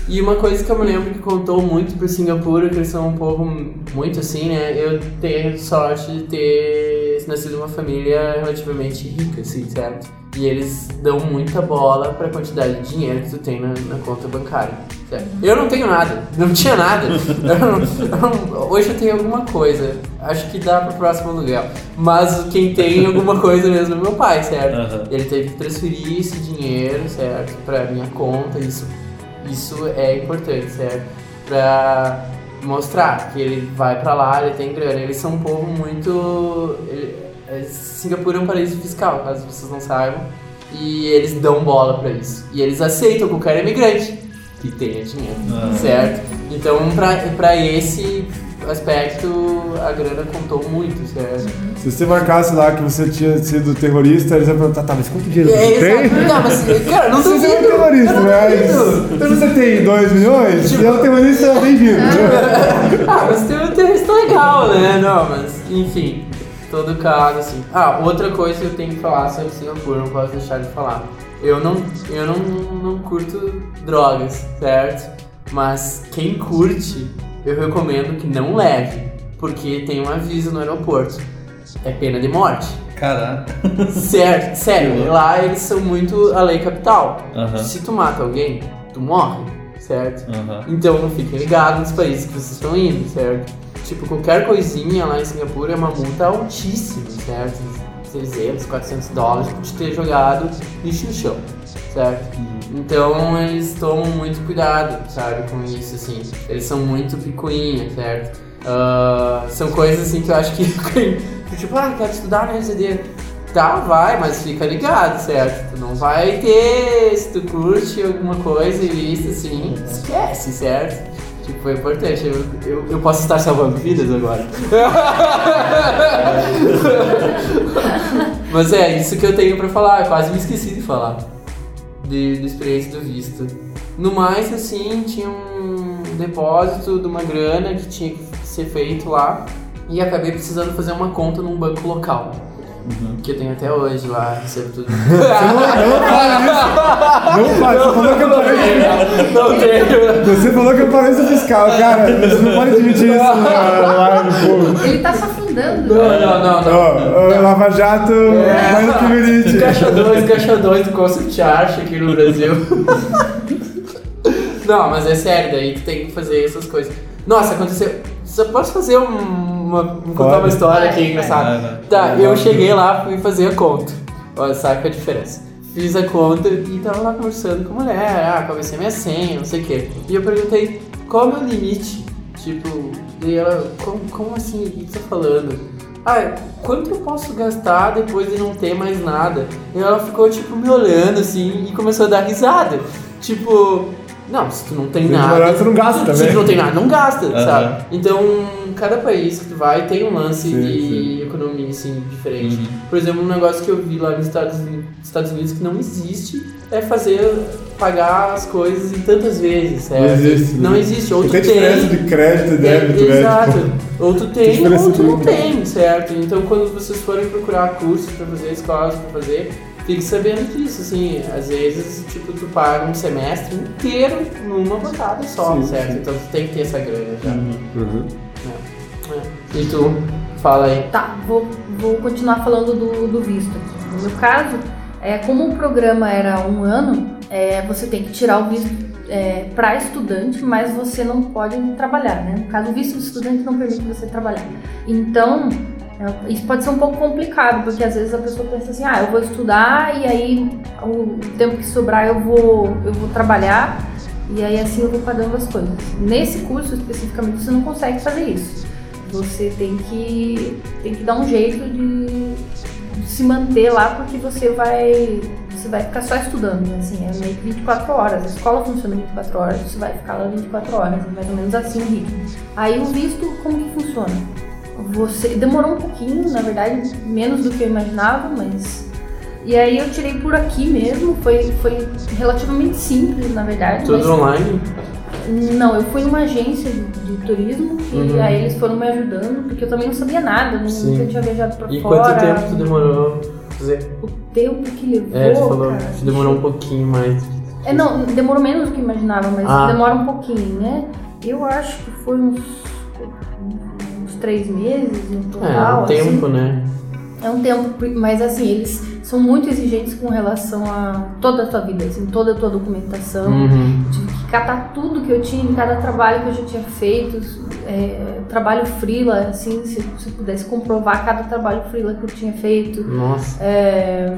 E uma coisa que eu me lembro que contou muito por Singapura, que eles são um povo muito assim, né? Eu tenho sorte de ter nascido numa família relativamente rica, assim, certo? E eles dão muita bola pra quantidade de dinheiro que tu tem na, na conta bancária, certo? Eu não tenho nada, não tinha nada. Eu não- eu não- hoje eu tenho alguma coisa, acho que dá pro próximo aluguel. Mas quem tem alguma coisa mesmo é meu pai, certo? Aham. Ele teve que transferir esse dinheiro, certo, pra minha conta, isso, isso é importante, certo? Pra mostrar que ele vai pra lá, ele tem grana. Eles são um povo muito. ele- é, Singapura é um paraíso fiscal, caso vocês não saibam. E eles dão bola pra isso. E eles aceitam qualquer imigrante que tenha dinheiro, Ah. certo? Então, pra esse aspecto, a grana contou muito, certo? Se você marcasse lá que você tinha sido terrorista, eles iam perguntar, tá, mas quanto dinheiro É, você tem? exato. Não, mas, cara, não Você duvido. é um terrorista, eu não mas então você tem 2 milhões? E é um terrorista bem-vindo. Ah, mas tem um texto legal, né? Não, mas enfim, todo caso assim. Ah, outra coisa que eu tenho que falar sobre Singapura, não posso deixar de falar. Eu não, eu não, não curto drogas, certo? Mas quem curte, eu recomendo que não leve, porque tem um aviso no aeroporto. É pena de morte. Caraca. Certo, sério, lá eles são muito a lei capital. Aham. Se tu mata alguém, tu morre, certo? Aham. Então fiquem ligados nos países que vocês estão indo, certo? Tipo, qualquer coisinha lá em Singapura é uma multa altíssima, certo? 300, 400 dólares por te ter jogado lixo no chão, certo? Então eles tomam muito cuidado, sabe, com isso, assim. Eles são muito picuinha, certo? Ah, são coisas assim que eu acho que, que tipo, ah, quero estudar na RCD. Tá, vai, mas fica ligado, certo? Tu não vai ter, se tu curte alguma coisa e isso assim, esquece, certo? Tipo, é importante. Eu, eu, eu posso estar salvando vidas agora. mas é, isso que eu tenho pra falar. Eu quase me esqueci de falar. De, da experiência do visto. No mais, assim, tinha um depósito de uma grana que tinha que ser feito lá. E acabei precisando fazer uma conta num banco local. Que eu tenho até hoje lá, recebo tudo. Não isso. Não fale, você falou que eu parei. Não tenho. Você falou que eu paraíso fiscal, cara. Você não pode admitir isso na live, pô. Ele tá se afundando. Não, não, não, não. Ó, Lava Jato, É. mais do que Verite. Caixa 2, caixa 2 do Concept Art aqui no Brasil. Não, mas é sério, daí tu tem que fazer essas coisas. Nossa, aconteceu. Só posso fazer um- uma. contar Pode. uma história aqui Vai, engraçada? vai. Tá, eu cheguei lá, fui fazer a conta. Olha, saca a diferença. Fiz a conta e tava lá conversando com a mulher, ah, comecei minha senha, não sei o quê. E eu perguntei, qual é o meu limite? Tipo, e ela, como, como assim? O que você tá falando? Ah, quanto eu posso gastar depois de não ter mais nada? E ela ficou, tipo, me olhando assim e começou a dar risada. Tipo, Não, se tu não tem Se nada. tu não gasta Se também. tu não tem nada, não gasta, Aham. sabe? Então, cada país que tu vai tem um lance Sim, de sim. economia, assim, diferente. Uhum. Por exemplo, um negócio que eu vi lá nos Estados Unidos, Estados Unidos que não existe é fazer, pagar as coisas em tantas vezes, certo? Não existe. Não né? existe. Ou tu tem tem... diferença de crédito e débito, né? Exato. Tipo, Ou tu tem ou tu não tem, certo? Então quando vocês forem procurar cursos pra fazer, escolas pra fazer, fique sabendo disso, assim, às vezes, tipo, tu paga um semestre inteiro numa botada só, Sim, certo? sim. Então tu tem que ter essa grana já. Uhum. É. E tu, fala aí. Tá, vou, vou continuar falando do, do visto aqui. No meu caso, é, como o programa era um ano, é, você tem que tirar o visto é, para estudante, mas você não pode trabalhar, né? No caso, o visto de estudante não permite você trabalhar. Então, é, isso pode ser um pouco complicado, porque às vezes a pessoa pensa assim, ah, eu vou estudar e aí o tempo que sobrar eu vou, eu vou trabalhar e aí assim eu vou pagando as coisas. Nesse curso especificamente você não consegue fazer isso. Você tem que, tem que dar um jeito de, se manter lá porque você vai você vai ficar só estudando, né? assim, é meio que 24 horas. A escola funciona 24 horas, você vai ficar lá 24 horas, é mais ou menos assim o ritmo. Aí o visto, como que funciona? Você demorou um pouquinho, na verdade, menos do que eu imaginava, mas e aí eu tirei por aqui mesmo, foi, foi relativamente simples, na verdade. Tudo mas- online? não, eu fui numa agência de, de turismo e Uhum. aí eles foram me ajudando, porque eu também não sabia nada, nunca Sim. tinha viajado pra E fora. quanto tempo tu demorou pra fazer? O tempo que levou, É, tu falou cara. que demorou um pouquinho mais. É, não, demorou menos do que imaginava, mas Ah. demora um pouquinho, né? Eu acho que foi uns três meses no É, total. um tempo, assim. né? É um tempo, mas assim, eles são muito exigentes com relação a toda a tua vida, assim, toda a tua documentação. Uhum. Tive que catar tudo que eu tinha em cada trabalho que eu já tinha feito, é, trabalho freela, assim, se, se eu pudesse comprovar cada trabalho freela que eu tinha feito, Nossa. é,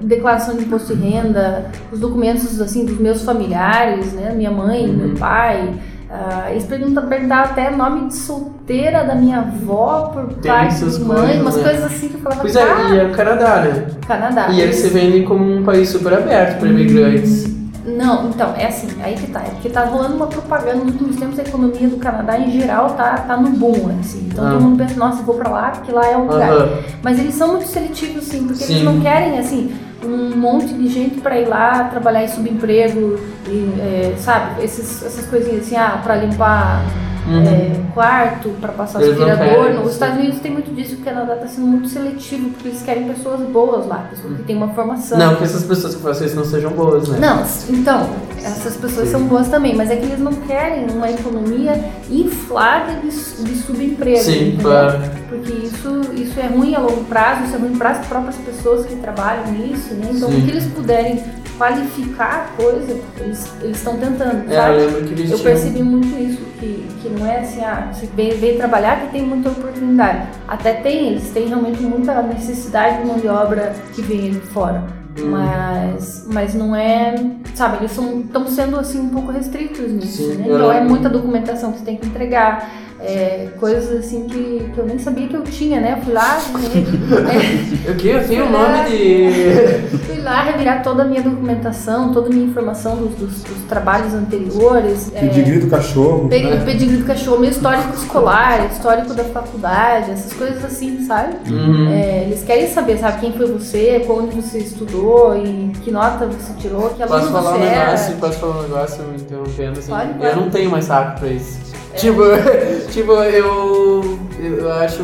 declaração de imposto de renda, os documentos, assim, dos meus familiares, né, minha mãe, Uhum. meu pai, ah, eles perguntam, perguntavam até nome de solteira da minha avó por Tem de mãe, coisas, umas né? coisas assim que eu falava, Pois é, ah, e é o Canadá, né? Canadá. E eles se vendem como um país super aberto para imigrantes. Não, então, é assim, aí que tá. É porque tá rolando uma propaganda nos últimos tempos, a economia do Canadá em geral tá, tá no boom, assim. Então Ah. todo mundo pensa, nossa, eu vou pra lá, porque lá é o lugar. Mas eles são muito seletivos, sim, porque Sim. eles não querem, assim, um monte de gente pra ir lá trabalhar em subemprego, e, é, sabe? Essas coisinhas assim, ah, pra limpar Uhum. é, quarto, pra passar Eles aspirador. Nos. Estados Unidos tem muito disso, o Canadá tá sendo muito seletivo, porque eles querem pessoas boas lá, pessoas que têm uma formação. Não que essas pessoas que fazem isso não sejam boas, né? Não, então, essas pessoas Sim. são boas também, mas é que eles não querem uma economia inflada de, de subemprego. Sim, entendeu? claro. Porque isso, isso é ruim a longo prazo, isso é ruim para as próprias pessoas que trabalham nisso, né? Então, Sim. o que eles puderem qualificar a coisa, eles estão tentando, É, eu sabe? lembro que eles Eu tinham... percebi muito isso, que, que não é assim, ah, você veio trabalhar que tem muita oportunidade. Até tem, eles têm realmente muita necessidade de mão de obra que vem de fora. Hum. Mas, mas não é, sabe, eles estão sendo assim um pouco restritos nisso, Sim, né? Então é muita documentação que você tem que entregar, é, coisas assim que, que eu nem sabia que eu tinha, né? Eu fui lá, né? Eu que? Eu tenho o É. nome de... fui lá revirar toda a minha documentação, toda a minha informação dos, dos- dos trabalhos anteriores. é, Pedigree do cachorro. Pedi- É. Pedigree do cachorro, meu histórico escolar, histórico da faculdade, essas coisas assim, sabe? Uhum. É, eles querem saber, sabe, quem foi você, onde você estudou e que nota você tirou, que aluno Posso falar um você era. negócio? Posso falar um negócio me interrompendo assim? Pode, Eu pode. não tenho mais saco pra isso. Tipo, tipo, eu, eu acho.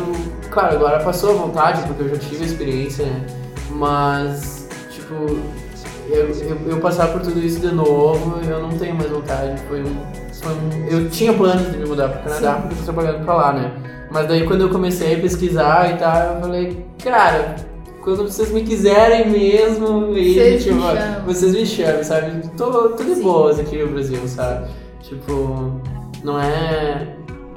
Claro, agora passou a vontade, porque eu já tive a experiência, né? Mas, tipo, eu, eu, eu passar por tudo isso de novo, eu não tenho mais vontade. Foi um. Foi um eu tinha planos de me mudar pro Canadá Sim. porque eu tô trabalhando pra lá, né? Mas daí quando eu comecei a pesquisar e tal, eu falei, cara, quando vocês me quiserem mesmo, Vocês me tipo, chamam. vocês me chamam, sabe? Tô, tô de boas aqui no Brasil, sabe? Tipo, não é.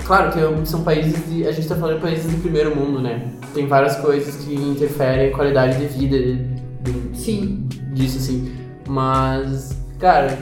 Claro que são países de. A gente tá falando de países do primeiro mundo, né? Tem várias coisas que interferem em qualidade de vida de- de- Sim. disso, assim. Mas, cara,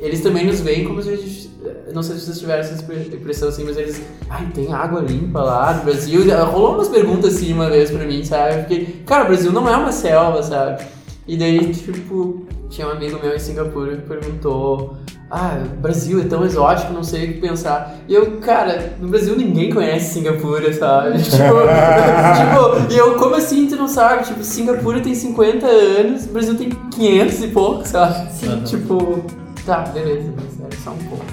eles também nos veem como se a gente. Não sei se vocês tiveram essa impressão assim, mas eles. Ai, tem água limpa lá no Brasil. Rolou umas perguntas assim uma vez pra mim, sabe? Porque, cara, o Brasil não é uma selva, sabe? E daí, tipo, tinha um amigo meu em Singapura que perguntou ah, Brasil é tão exótico, não sei o que pensar. E eu, cara, no Brasil ninguém conhece Singapura, sabe? tipo, tipo, e eu, como assim tu não sabe? Tipo, Singapura tem 50 anos, o Brasil tem 500 e pouco, sabe? Sim. Tipo, tá, beleza, mas é só um pouco.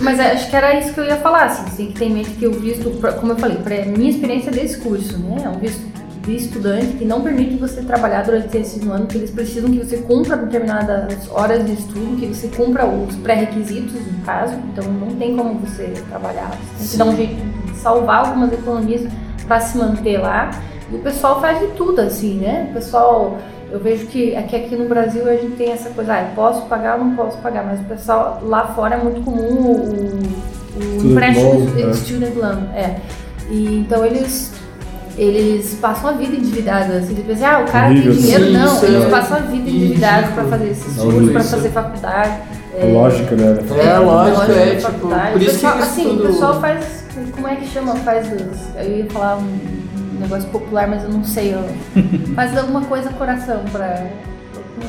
Mas é, acho que era isso que eu ia falar, assim, você tem que ter em mente que o visto, como eu falei, pra minha experiência desse curso, né? É um visto de estudante que não permite você trabalhar durante esse ano, que eles precisam que você cumpra determinadas horas de estudo, que você cumpra os pré-requisitos, no caso, então não tem como você trabalhar. Você tem que dar um jeito de salvar algumas economias para se manter lá. E o pessoal faz de tudo, assim, né? O pessoal, eu vejo que aqui, aqui no Brasil a gente tem essa coisa, ah, posso pagar ou não posso pagar, mas o pessoal lá fora é muito comum o, o empréstimo né? student loan, é. E, então eles eles passam a vida endividados, assim, de pensar, ah, o cara Horrível. tem dinheiro, Sim, não, eles é passam a vida endividados para ridículo. fazer esses cursos, para isso. fazer faculdade. A lógica, né? É, lógica é, de tipo, faculdade. por O isso pessoal, que isso assim, tudo- o pessoal faz, como é que chama, faz dos, eu ia falar um negócio popular, mas eu não sei, eu, faz alguma coisa coração pra,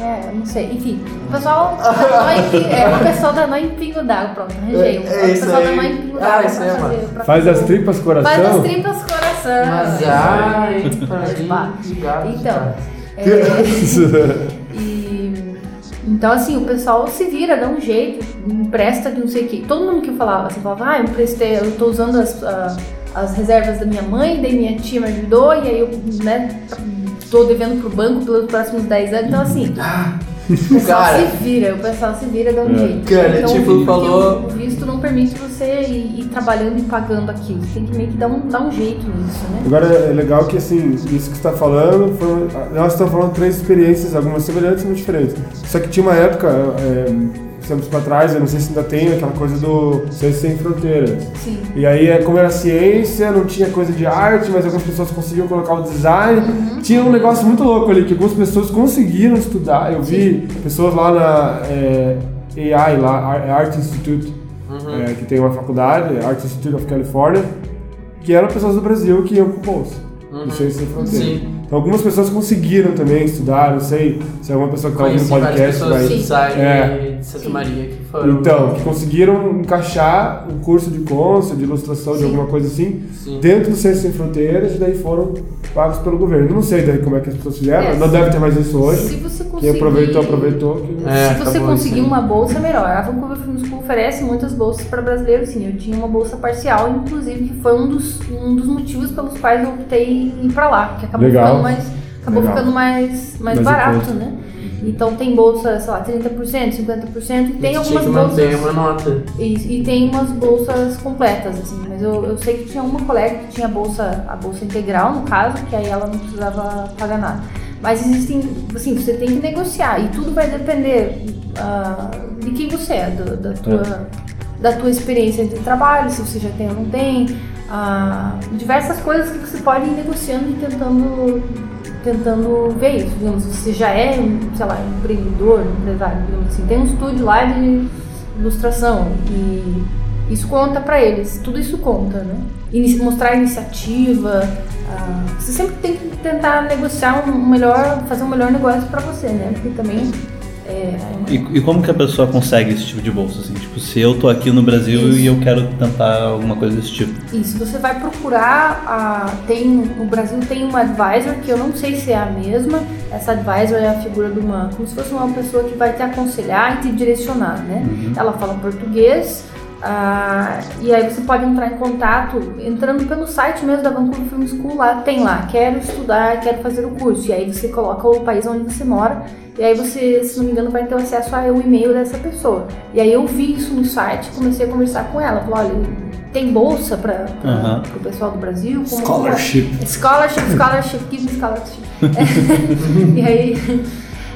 é, eu não sei, enfim, o pessoal da Noi- é o pessoal da Noi Pingo d'Água, pronto, arranjei, É, o é isso pessoal da aí. Noi Pingo Ah, d'Água isso pra é, fazer, mano. pra Faz as o- tripas coração. Faz as tripas coração. Mas isso ai, pra Então, é, e, então, assim, o pessoal se vira, dá um jeito, empresta de não sei o quê. Todo mundo que eu falava, assim, falava, ah, eu emprestei, eu tô usando as, a- as reservas da minha mãe, daí minha tia me ajudou, e aí eu, né, tô devendo pro banco pelos próximos 10 anos. Então, assim, o pessoal Cara. se vira, o pessoal se vira, dá um É. jeito. Cara, então, tipo, porque falou- O visto não permite você ir, ir trabalhando e pagando aquilo. Você tem que meio que dar um, dar um jeito nisso, né? Agora é legal que assim, isso que você está falando, foram, nós estamos falando três experiências, algumas semelhantes e muito diferentes. Só que tinha uma época, é, tempos para trás, eu não sei se ainda tem, aquela coisa do Ciência Sem Fronteiras. Sim. E aí, é, como era ciência, não tinha coisa de arte, mas algumas pessoas conseguiam colocar o design. Tinha um negócio muito louco ali, que algumas pessoas conseguiram estudar. Eu vi pessoas lá na é, AI, lá, Ar- Art Institute, é, que tem uma faculdade, Art Institute of California, que eram pessoas do Brasil que iam com bolsa. Do Ciência Sem Fronteiras. Sim. Então, algumas pessoas conseguiram também estudar, não sei se é alguma pessoa que está ouvindo Conheci o várias podcast pessoas vai... design É. de Santa Sim. Maria que foram. Então, que conseguiram encaixar um curso de consul, de ilustração, de Sim. alguma coisa assim, Sim. dentro do Ciência Sem Fronteiras, e daí foram pagos pelo governo. Não sei daí como é que as pessoas fizeram, É, não deve ter mais isso Se hoje. você conseguir... Quem aproveitou, aproveitou. Quem... É, Se você acabou conseguir isso uma bolsa, melhor. A Vancouver Film School oferece muitas bolsas para brasileiros, sim. Eu tinha uma bolsa parcial, inclusive, que foi um dos, um dos motivos pelos quais eu optei ir para lá, que acabou Legal. ficando mais, acabou Legal. ficando mais, mais Mais barato, né? Então tem bolsa, sei lá, 30%, 50%, e tem tinha algumas que manter bolsas. uma nota. E, e tem umas bolsas completas, assim, mas eu, eu sei que tinha uma colega que tinha bolsa, a bolsa integral, no caso, que aí ela não precisava pagar nada. Mas existem, assim, você tem que negociar e tudo vai depender ah, de quem você é, do- da, tua, da tua experiência de trabalho, se você já tem ou não tem, ah, diversas coisas que você pode ir negociando e tentando, tentando ver isso. Digamos, você já é, sei lá, empreendedor, empresário, digamos assim, tem um estúdio lá de ilustração e isso conta pra eles, tudo isso conta, né? Inici- mostrar iniciativa, você sempre tem que tentar negociar um melhor, fazer um melhor negócio pra você, né? Porque também é, E, e como que a pessoa consegue esse tipo de bolsa? Assim? Tipo, se eu tô aqui no Brasil Isso. e eu quero tentar alguma coisa desse tipo. Isso, você vai procurar, a, tem, o Brasil tem uma advisor, que eu não sei se é a mesma, essa advisor é a figura de uma, como se fosse uma pessoa que vai te aconselhar e te direcionar, né? Ela fala português, ah, e aí você pode entrar em contato, entrando pelo site mesmo da Vancouver Film School, lá tem lá, quero estudar, quero fazer o curso, e aí você coloca o país onde você mora, e aí você, se não me engano, vai ter acesso ao e-mail dessa pessoa. E aí eu vi isso no site, comecei a conversar com ela, falei, olha, tem bolsa para Aham. o pessoal do Brasil? Como- Scholarship. Scholarship, scholarship, give me scholarship. e aí.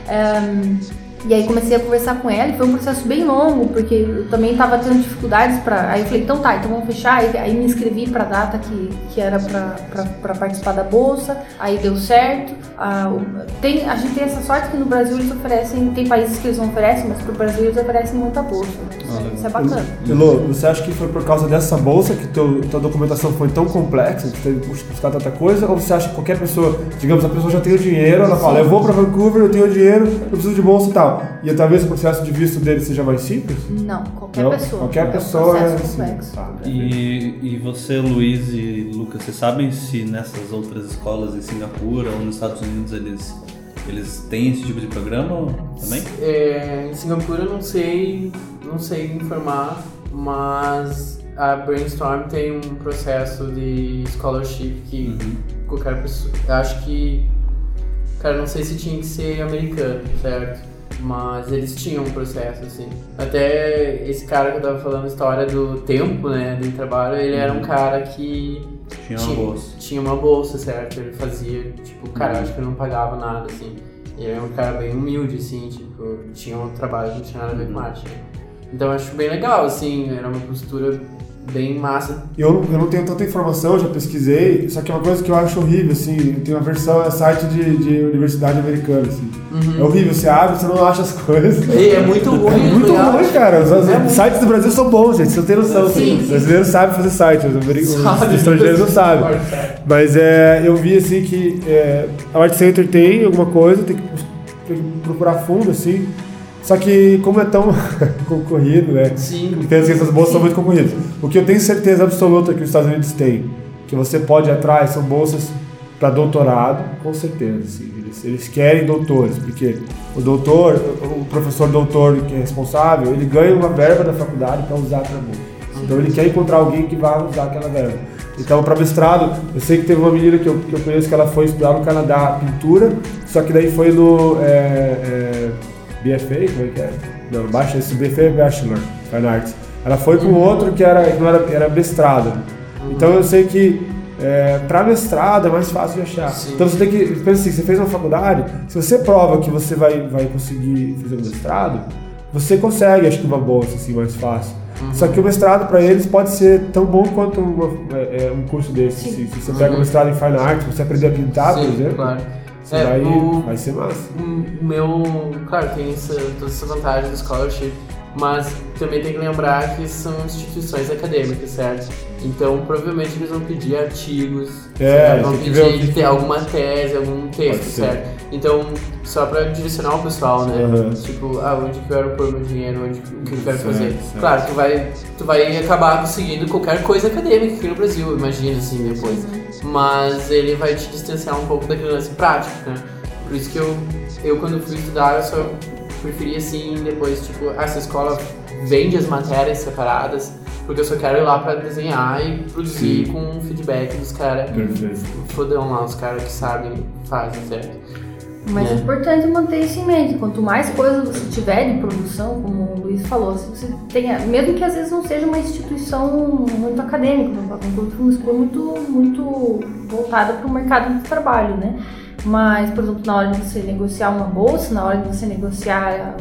ehm, e aí comecei a conversar com ela e foi um processo bem longo, porque eu também estava tendo dificuldades para. Aí eu falei, então tá, então vamos fechar. Aí, aí me inscrevi para a data que, que era para participar da bolsa, aí deu certo. Ah, o- tem, a gente tem essa sorte que no Brasil eles oferecem, tem países que eles não oferecem, mas pro Brasil eles oferecem muita bolsa. Isso, é- isso é bacana. Elô, você acha que foi por causa dessa bolsa que teu, tua documentação foi tão complexa, que teve que buscar tanta coisa? Ou você acha que qualquer pessoa, digamos, a pessoa já tem o dinheiro, ela fala, eu vou pra Vancouver, eu tenho dinheiro, eu preciso de bolsa e tal. E talvez o processo de visto dele seja mais simples? Não, qualquer Não? pessoa. Qualquer é um pessoa processo é assim. complexo. Tá. E, e você, Luiz e Lucas, vocês sabem se nessas outras escolas em Singapura ou nos Estados Unidos eles, eles têm esse tipo de programa também? É, em Singapura eu não sei, não sei informar, mas a Brainstorm tem um processo de scholarship que Uhum. qualquer pessoa. Eu acho que. Cara, não sei se tinha que ser americano, certo? Mas eles tinham um processo, assim. Até esse cara que eu tava falando a história do tempo, né, de trabalho, ele era um cara que Tinha uma bolsa. tinha uma bolsa, certo? Ele fazia, tipo, cara, Uhum. acho que ele não pagava nada, assim. Ele era um cara bem humilde, assim, tipo, tinha um trabalho que não tinha nada a ver Uhum. com arte. né? Então eu acho bem legal, assim, era uma postura bem massa. Eu, eu não tenho tanta informação, já pesquisei, só que é uma coisa que eu acho horrível, assim, tem uma versão, é site de, de universidade americana, assim. É horrível, você abre, você não acha as coisas. E é muito ruim, É muito legal. ruim, cara. Os, os É muito- sites do Brasil são bons, gente. Você tem noção. Sim, Os sim. brasileiros sabem fazer site, os, ameri- os Sabe. estrangeiros não sabem. Mas é, eu vi assim que é, a Art Center tem alguma coisa, tem que, tem que procurar fundo, assim. Só que como é tão concorrido, né? Sim. Entendo que essas bolsas são muito concorridas. O que eu tenho certeza absoluta que os Estados Unidos têm, que você pode ir atrás, são bolsas para doutorado, com certeza. Assim. Eles, eles querem doutores, porque o doutor, o professor doutor que é responsável, ele ganha uma verba da faculdade para usar aquela bolsa. Então ele quer encontrar alguém que vai usar aquela verba. Então, para mestrado, eu sei que teve uma menina que eu, que eu conheço que ela foi estudar no Canadá pintura, só que daí foi no é, é, BFA, como é que é? Não, baixa esse BFA é Bachelor, Fine Arts. Ela foi com outro que era, não era, era mestrado. Então eu sei que é, para mestrado é mais fácil de achar. Sim. Então você tem que, pensa assim, você fez uma faculdade, se você prova que você vai, vai conseguir fazer um mestrado, você consegue, acho que uma bolsa assim mais fácil. Só que o mestrado para eles pode ser tão bom quanto uma- é, é, um curso desse. Se, se você pega um mestrado em Fine Arts, você aprender a pintar, por Sim, exemplo, claro. É, vai, o- vai ser massa. O meu, claro, tem essa, todas essas vantagens do scholarship, mas também tem que lembrar que são instituições acadêmicas, certo? Então, provavelmente eles vão pedir artigos, É, certo? vão pedir ter alguma tese, algum texto, certo? Então, só pra direcionar o pessoal, né? Aham. Tipo, ah, onde que eu quero pôr meu dinheiro, onde que eu quero Certo, fazer. certo. Claro, tu vai, tu vai acabar conseguindo qualquer coisa acadêmica aqui no Brasil, imagina assim, depois. Mas ele vai te distanciar um pouco daquele lance prático, né? Por isso que eu, eu quando fui estudar, eu só preferia assim, depois, tipo, essa escola vende as matérias separadas, porque eu só quero ir lá pra desenhar e produzir Sim. com um feedback dos caras Perfeito. fodão lá, os caras que sabem, fazem, certo? Mas é É. importante manter isso em mente. Quanto mais coisas você tiver de produção, como o Luiz falou, se você tenha, mesmo que às vezes não seja uma instituição muito acadêmica, uma escola muito, muito voltada para o mercado de trabalho, né? Mas, por exemplo, na hora de você negociar uma bolsa, na hora de você negociar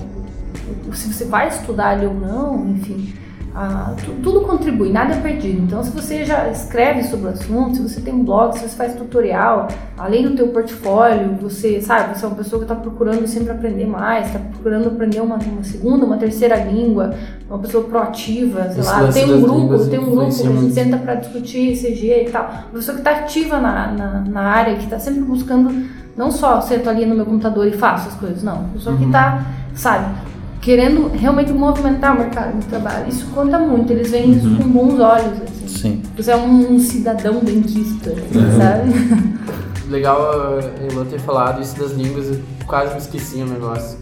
se você vai estudar ali ou não, enfim, ah, tu- tudo contribui, nada é perdido. Então, se você já escreve sobre o assunto, se você tem um blog, se você faz tutorial, além do teu portfólio, você sabe, você é uma pessoa que está procurando sempre aprender mais, está procurando aprender uma, uma segunda, uma terceira língua, uma pessoa proativa, sei Esse lá, tem um grupo, tem um grupo que senta para discutir CG e tal, uma pessoa que está ativa na, na, na área, que está sempre buscando, não só sento ali no meu computador e faço as coisas, não, uma pessoa que está, sabe, querendo realmente movimentar o mercado de trabalho. Isso conta muito, eles veem isso com bons olhos, assim. Sim. Você é um, um cidadão benquista, sabe? Legal a Elô ter falado isso das línguas, eu quase me esqueci um negócio.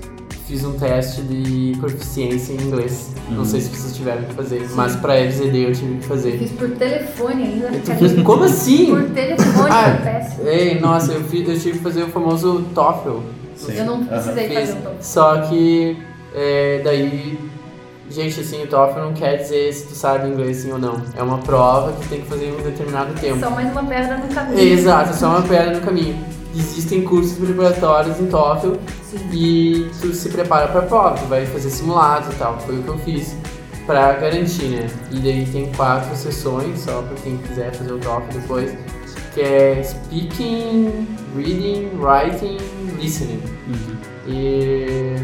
Fiz um teste de proficiência em inglês. Não sei se vocês tiveram que fazer, mas pra EDD eu tive que fazer. Fiz por telefone ainda. Como assim? Por telefone, Ah, péssimo. Ei, nossa, eu, fiz, eu tive que fazer o famoso TOEFL. Sim. Eu não precisei Fiz. fazer o TOEFL. Só que é, daí, gente, assim, o TOEFL não quer dizer se tu sabe inglês sim ou não. É uma prova que tem que fazer em um determinado tempo. Só mais uma pedra no caminho. Exato, é só uma pedra no caminho. Existem cursos preparatórios em TOEFL Sim. e tu se prepara pra prova, tu vai fazer simulados e tal, foi o que eu fiz pra garantir, né? E daí tem quatro sessões, só pra quem quiser fazer o TOEFL depois, que é Speaking, Reading, Writing, Listening. E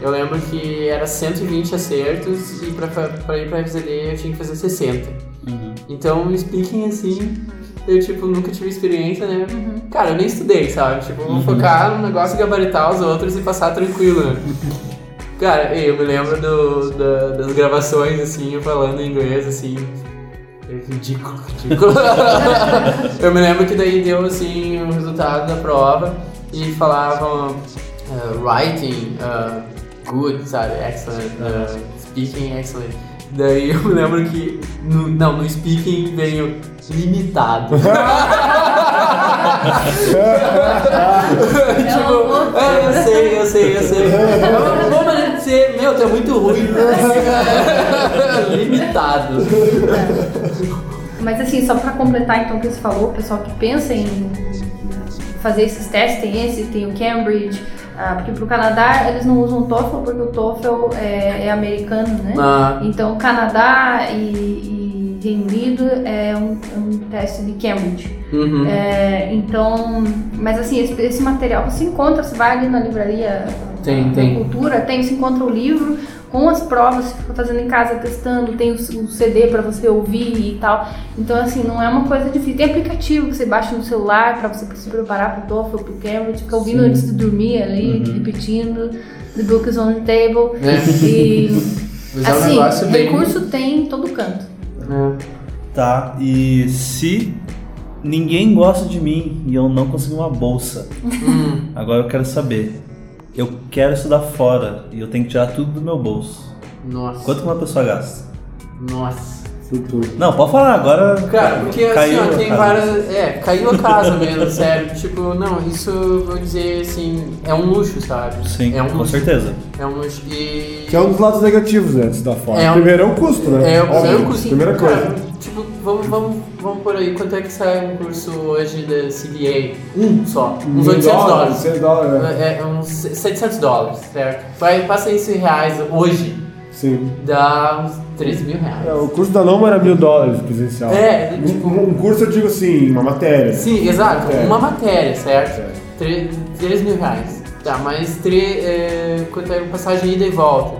eu lembro que era 120 acertos e pra, pra ir pra FZD eu tinha que fazer 60. Uhum. Então, o speaking, assim, eu, tipo, nunca tive experiência, né? Uhum. Cara, eu nem estudei, sabe? Tipo, vou focar no negócio de gabaritar os outros e passar tranquilo, né? Cara, eu me lembro do, da- das gravações, assim, eu falando inglês, assim. é Ridículo, ridículo. eu me lembro que daí deu, assim, o resultado da prova e falavam uh, writing uh, good, sabe? Excellent. uh, speaking excellent. Daí eu lembro que, no, não, no speaking veio limitado. tipo, é, eu sei, eu sei, eu sei. Vou mais dizer, meu, tu é muito ruim. Limitado. Mas assim, só pra completar então o que você falou, o pessoal que pensa em fazer esses testes, tem esse, tem o Cambridge, ah, porque pro Canadá eles não usam o TOEFL porque o TOEFL é, é americano, né? Ah, Então Canadá e, e Reino Unido é um, um teste de Cambridge. uhum. É, então, mas assim, esse, esse material você encontra, você vai ali na livraria Tem, da tem. cultura, tem, você encontra o livro com as provas, você fica fazendo em casa, testando, tem o, o CD para você ouvir e tal. Então, assim, não é uma coisa difícil. Tem aplicativo que você baixa no celular para você se preparar pro TOEFL, pro Cambridge, fica ouvindo antes de dormir ali, repetindo. The book is on the table. É. E, Mas é um assim, negócio bem- recurso tem em todo canto. É. Tá, e se ninguém gosta de mim e eu não consegui uma bolsa, Hum, agora eu quero saber. Eu quero estudar fora e eu tenho que tirar tudo do meu bolso. nossa. Quanto uma pessoa gasta? Nossa. Futuro. Não, pode falar, agora. Cara, porque caiu assim, ó, tem várias. É, caiu a casa mesmo, sério. Tipo, não, isso vou dizer assim, é um luxo, sabe? Sim, é um com luxo. certeza. É um luxo. E. Que é um dos lados negativos né, de estudar fora. É um- Primeiro é o custo, né? É o primeiro curso. Primeira coisa. Cara, tipo, vamos, vamos, vamos por aí. Quanto é que sai um curso hoje da CDA? Um só. Uns 800 dólares. 100 dólares, né? É, é uns 700 dólares, certo? Vai, passa isso em reais hoje, Sim. dá uns 13 mil reais. É, o curso da Noma era mil dólares presencial. É, tipo- um, um curso eu digo assim, uma matéria. Sim, exato. Matéria. Uma matéria, certo? É. Tre- 3 mil reais. Tá, mas tre, é, quanto é passagem ida e volta?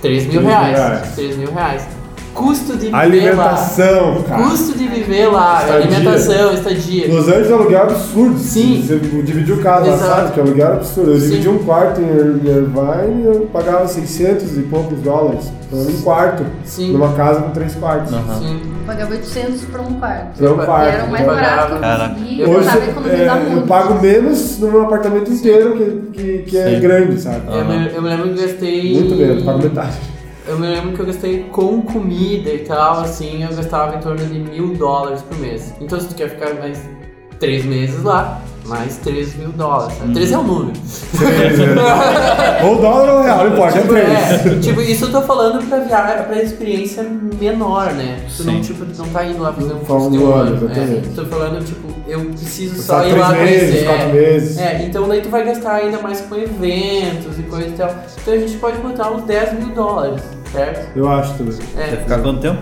3 mil 3 mil reais. reais. 3 mil reais. Custo de viver Alimentação, lá. cara. Custo de viver lá. Estadia. Alimentação, estadia. Los Angeles é absurdo. Sim. Você dividiu casa lá, Exato. sabe? Que aluguel era absurdo. Eu Sim. dividi um quarto em Ir- Irvine e eu pagava 600 e poucos dólares. Então, um quarto. Sim. Numa casa com três quartos. Aham. Sim. Eu pagava 800 pra um quarto. Um Eu quarto. E era o mais eu barato que eu. Caraca. Eu Hoje tava é, economizando eu pago menos num apartamento inteiro que, que, que é grande, sabe? Eu, me, eu me lembro que eu gastei. Muito menos, pago metade. Eu me lembro que eu gastei com comida e tal, assim, eu gastava em torno de mil dólares por mês. Então se tu quer ficar mais três meses lá, mais 3 mil dólares. Sabe? 3 é um número. ou dólar ou real, não importa, é Tipo, três. é, tipo, isso eu tô falando pra, via... pra experiência menor, né? Tu não, tipo, não tá indo lá fazer um curso de um ano. É, tô falando, tipo, eu preciso só ir lá três meses, conhecer. quatro meses. É, então daí tu vai gastar ainda mais com eventos e coisa e tal. Então a gente pode botar uns 10 mil dólares, certo? Eu acho também. Vai É, ficar quanto tempo?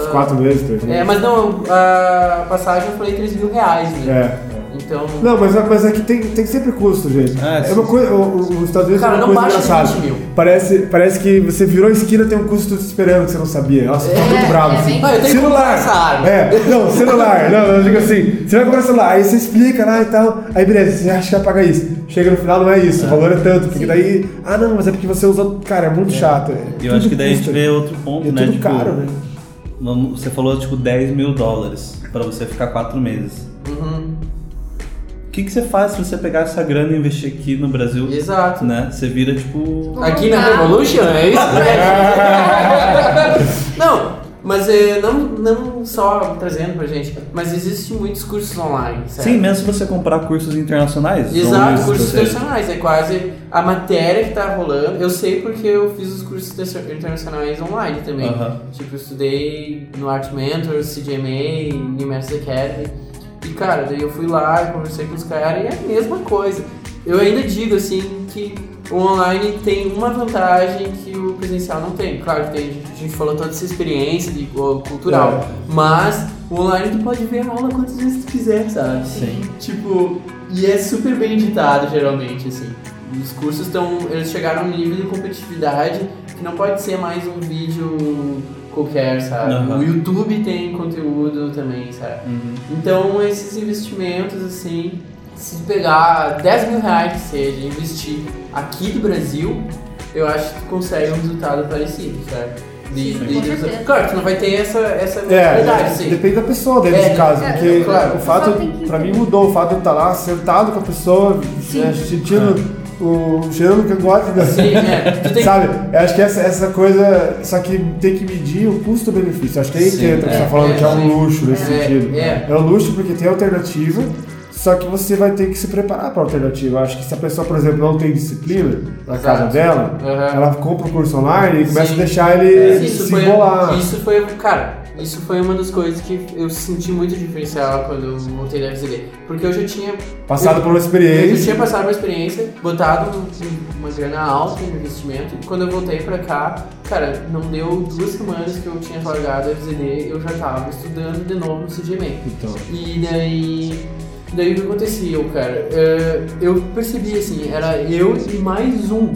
Uns quatro meses, três meses. é mas não, a passagem eu falei 3 mil reais, né? É. Então. Não, mas, mas é que tem, tem sempre custo, gente. É, É, sim. uma coisa. Os Estados Unidos Cara, é uma não coisa engraçada. 20 mil. Parece, parece que você virou a esquina tem um custo te esperando que você não sabia. Nossa, tô É, muito bravo. é assim. Ah, eu tenho que comprar celular. essa arma. É, não, celular. Não, eu digo assim, você vai comprar celular, aí você explica lá e tal. Aí beleza, você acha que vai pagar isso. Chega no final, não é isso, o valor é tanto. Porque daí. Ah não, mas é porque você usou. Cara, é muito chato. é E eu acho que daí a gente custa. vê outro ponto, E é né? tudo tipo, caro, né? Vamos- Você falou tipo 10 mil dólares pra você ficar 4 meses. Uhum, O que, que você faz se você pegar essa grana e investir aqui no Brasil? exato. Né? Você vira tipo. Aqui na Revolution, é isso? não, mas é, não, não só trazendo pra gente, mas existem muitos cursos online, certo? Sim, mesmo se você comprar cursos internacionais. Exato, cursos internacionais, é quase a matéria que tá rolando. Eu sei porque eu fiz os cursos inter- internacionais online também. Aham. Tipo, eu estudei no Art Mentor, CGMA, Nimerse Academy. E cara, daí eu fui lá, conversei com os caras e é a mesma coisa. Eu ainda digo assim que o online tem uma vantagem que o presencial não tem. Claro que tem, a gente falou toda essa experiência de, cultural, mas o online tu pode ver a aula quantas vezes tu quiser, sabe? Sim. Tipo, e é super bem editado geralmente, assim. Os cursos estão. Eles chegaram num nível de competitividade que não pode ser mais um vídeo qualquer, sabe? Aham. O YouTube tem conteúdo também, sabe? Uhum. Então esses investimentos, assim, se pegar 10 mil reais que seja, e investir aqui do Brasil, eu acho que tu consegue um resultado parecido, certo? De, Sim, de- claro, tu não vai ter essa, essa É, verdade, sim. depende da pessoa dentro É, de casa, é, porque claro. o fato, pra mim mudou, o fato de eu estar lá sentado com a pessoa, né, sentindo o cheiro que eu gosto, né? Sim, é. Tem Sabe? Eu acho que essa, essa coisa, só que tem que medir o custo-benefício. Acho que aí que que você é, tá falando é, que é um luxo nesse É, sentido. é. um luxo porque tem alternativa, só que você vai ter que se preparar para a alternativa. Acho que se a pessoa, por exemplo, não tem disciplina na casa Exato. dela, Aham. ela compra o curso online e começa Sim. a deixar ele Isso se foi, embolar. isso foi, cara, isso foi uma das coisas que eu senti muito diferencial quando eu montei da FZD. Porque eu já tinha. Passado eu, por uma Eu já experiência. tinha passado uma experiência, botado um- uma grana alta no investimento, e quando eu voltei pra cá, cara, não deu duas semanas que eu tinha largado a FZD, eu já tava estudando de novo no CGMA. Então, E daí. Daí o que acontecia, cara? É, eu percebi assim, era eu e mais um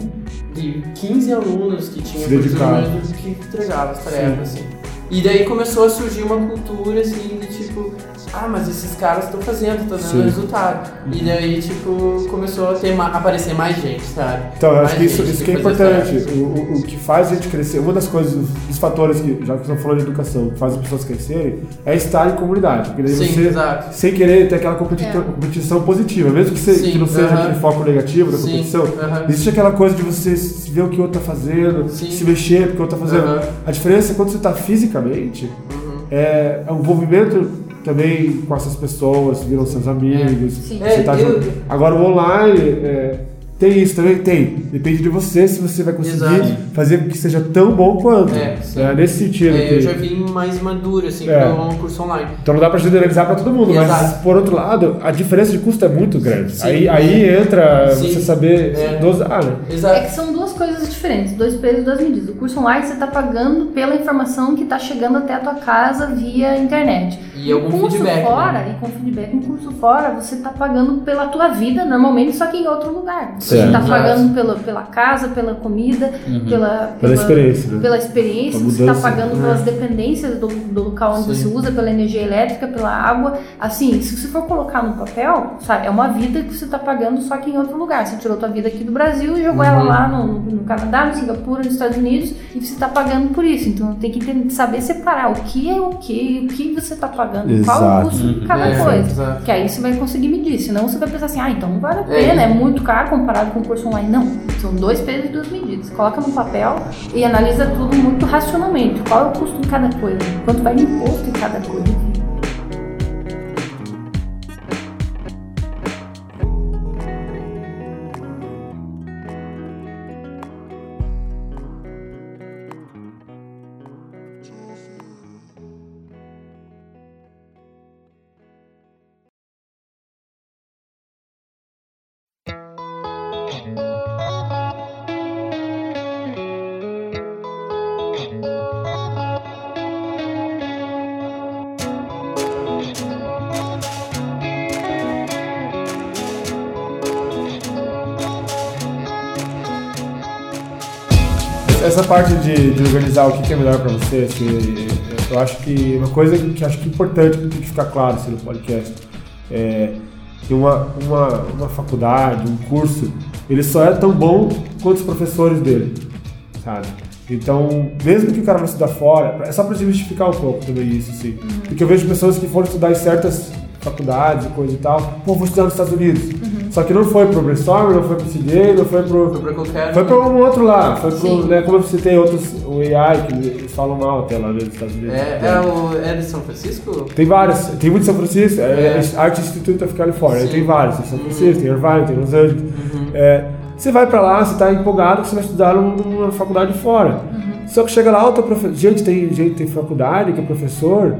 de 15 alunos que tinha que entregava as tarefas, assim. E daí começou a surgir uma cultura assim de tipo, ah, mas esses caras estão fazendo, estão dando Sim. resultado. E daí, tipo, começou a ter aparecer mais gente, sabe? Então, eu acho que isso, isso que é importante. O, o, o que faz a gente crescer, uma das coisas, dos fatores que, já que estamos falando de educação, que faz as pessoas crescerem, é estar em comunidade. Porque daí Sim, você, exato. sem querer, ter aquela competi- É. competição positiva, mesmo que, você, Sim, que não seja aham. aquele foco negativo da Sim, competição. aham. Existe aquela coisa de você se ver o que o outro está fazendo, Sim. se mexer porque o outro está fazendo. Aham. A diferença é quando você está fisicamente, Uhum. é, é um envolvimento também com essas pessoas, viram seus amigos. Sim. Você É, tá eu- junto. Agora o online é, tem isso também? Tem. Depende de você se você vai conseguir Exato. fazer que seja tão bom quanto. É, sim. É, nesse sentido. É, que- eu já vim mais maduro, assim, É. para um curso online. Então não dá pra generalizar pra todo mundo, mas Exato. por outro lado, a diferença de custo é muito grande. Sim. aí, aí entra Sim. você saber É. dosar, né? É Exato. que são duas coisas diferentes, dois pesos, duas medidas. O curso online você está pagando pela informação que está chegando até a tua casa via internet. E algum um curso feedback, fora, né? e com feedback, um curso fora, você está pagando pela tua vida, normalmente, só que em outro lugar. Você está Exato. pagando pela, pela casa, pela comida, pela, Pela experiência, né? Pela experiência, Pela você está mudança. pagando pelas dependências do, do local onde Sim. você usa, pela energia elétrica, pela água. Assim, se você for colocar no papel, sabe, é uma vida que você está pagando só que em outro lugar. Você tirou tua vida aqui do Brasil e jogou ela lá no, no Canadá, no Singapura, nos Estados Unidos e você está pagando por isso. Então tem que saber separar o que é o que e o que você está pagando, qual é o Exato. custo de cada É, coisa. exato. Que aí você vai conseguir medir. Senão você vai pensar assim, ah, então não vale a É pena, é, isso. muito caro comparado com o curso online. Não, são dois pesos e duas medidas. Coloca no papel e analisa tudo muito racionalmente. Qual é o custo de cada coisa? Quanto vai de imposto em cada coisa? Essa parte de, de organizar o que é melhor pra você, assim, eu acho que uma coisa que acho que é importante que tem que ficar claro assim, no podcast é que uma, uma, uma faculdade, um curso, ele só é tão bom quanto os professores dele, sabe? Então, mesmo que o cara vai estudar fora, é só pra justificar um pouco também isso, assim. Porque eu vejo pessoas que foram estudar em certas faculdades e coisa e tal, pô, vou estudar nos Estados Unidos. Só que não foi pro brainstorm, não foi pro CD, não foi pro, Foi pra qualquer. foi para um outro lá, foi pro, né, como você tem outros, o AI, que eles falam mal até lá nos Estados Unidos. É, é, o, é de São Francisco? Tem vários, tem muito em São Francisco, é, É. é Art Institute of California, Sim. tem vários, tem São Francisco, tem Irvine, tem Los Angeles. Uhum. É, você vai pra lá, você tá empolgado que você vai estudar num- numa faculdade fora. Uhum. Só que chega lá, outra profe... gente, tem gente tem faculdade que é professor,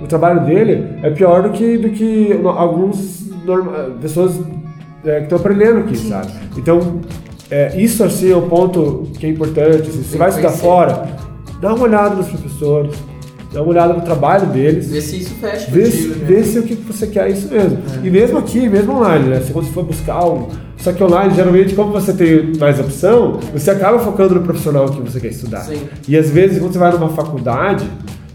o trabalho dele é pior do que, do que alguns norma... pessoas é, que estão aprendendo aqui, sabe? Então, é, isso assim é um ponto que é importante. assim, você vai estudar fora, dá uma olhada nos professores, dá uma olhada no trabalho deles. Vê se isso fecha Vê, se- contigo, né? vê se o que você quer é isso mesmo. E mesmo aqui, mesmo online, né? Se você for buscar um. Só que online, geralmente, como você tem mais opção, você acaba focando no profissional que você quer estudar. Sim. E às vezes, quando você vai numa faculdade,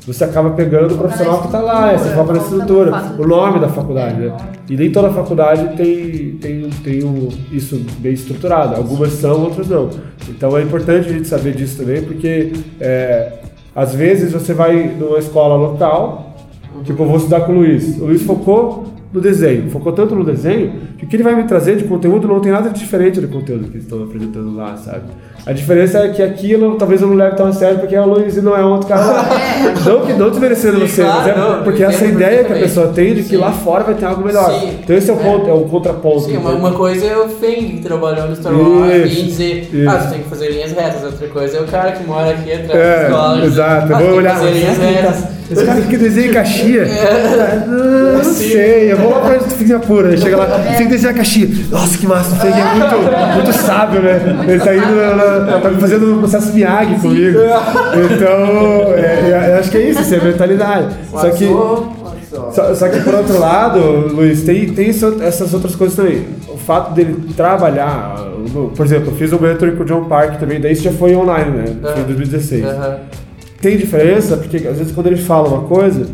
você acaba pegando o profissional que está lá, né? você foca na estrutura, o nome da faculdade, né? E nem toda faculdade tem, tem, tem um, isso bem estruturado, algumas são, outras não. Então é importante a gente saber disso também, porque é, às vezes você vai numa escola local, tipo, eu vou estudar com o Luiz, o Luiz focou no desenho, focou tanto no desenho, que o que ele vai me trazer de conteúdo não tem nada de diferente do conteúdo que eles estão apresentando lá, sabe? A diferença é que aquilo talvez eu não leve tão a sério porque é o Luiz e não é um outro cara lá. Não que não desmerecendo você, mas é não, porque essa ideia que a pessoa tem de que Sim. lá fora vai ter algo melhor. Sim. Então esse é o, É. ponto, é o contraponto. Sim, uma, uma coisa é o Feng que trabalhou no Star Wars e dizer, isso. ah, tu tem que fazer linhas retas. Outra coisa é o cara que mora aqui atrás É, escola. exato. Ah, Eu tu vou olhar. fazer linhas Esse retas. Esse cara que desenha caixinha. É. Não, não sei. Eu vou lá pra Singapura. Ele chega lá, tem que desenhar caixinha. Nossa, que massa. O é muito, muito sábio, né? Ele tá indo, na- tá fazendo um processo Miyagi comigo. Então, é, eu acho que é isso, assim, é a mentalidade. Só que. Só, só que por outro lado, Luiz, tem, tem isso- essas outras coisas também. O fato dele trabalhar, por exemplo, eu fiz um mentoring com o John Park também, daí isso já foi online, né? Foi em Aham. 2016. Aham. Tem diferença, porque às vezes quando ele fala uma coisa,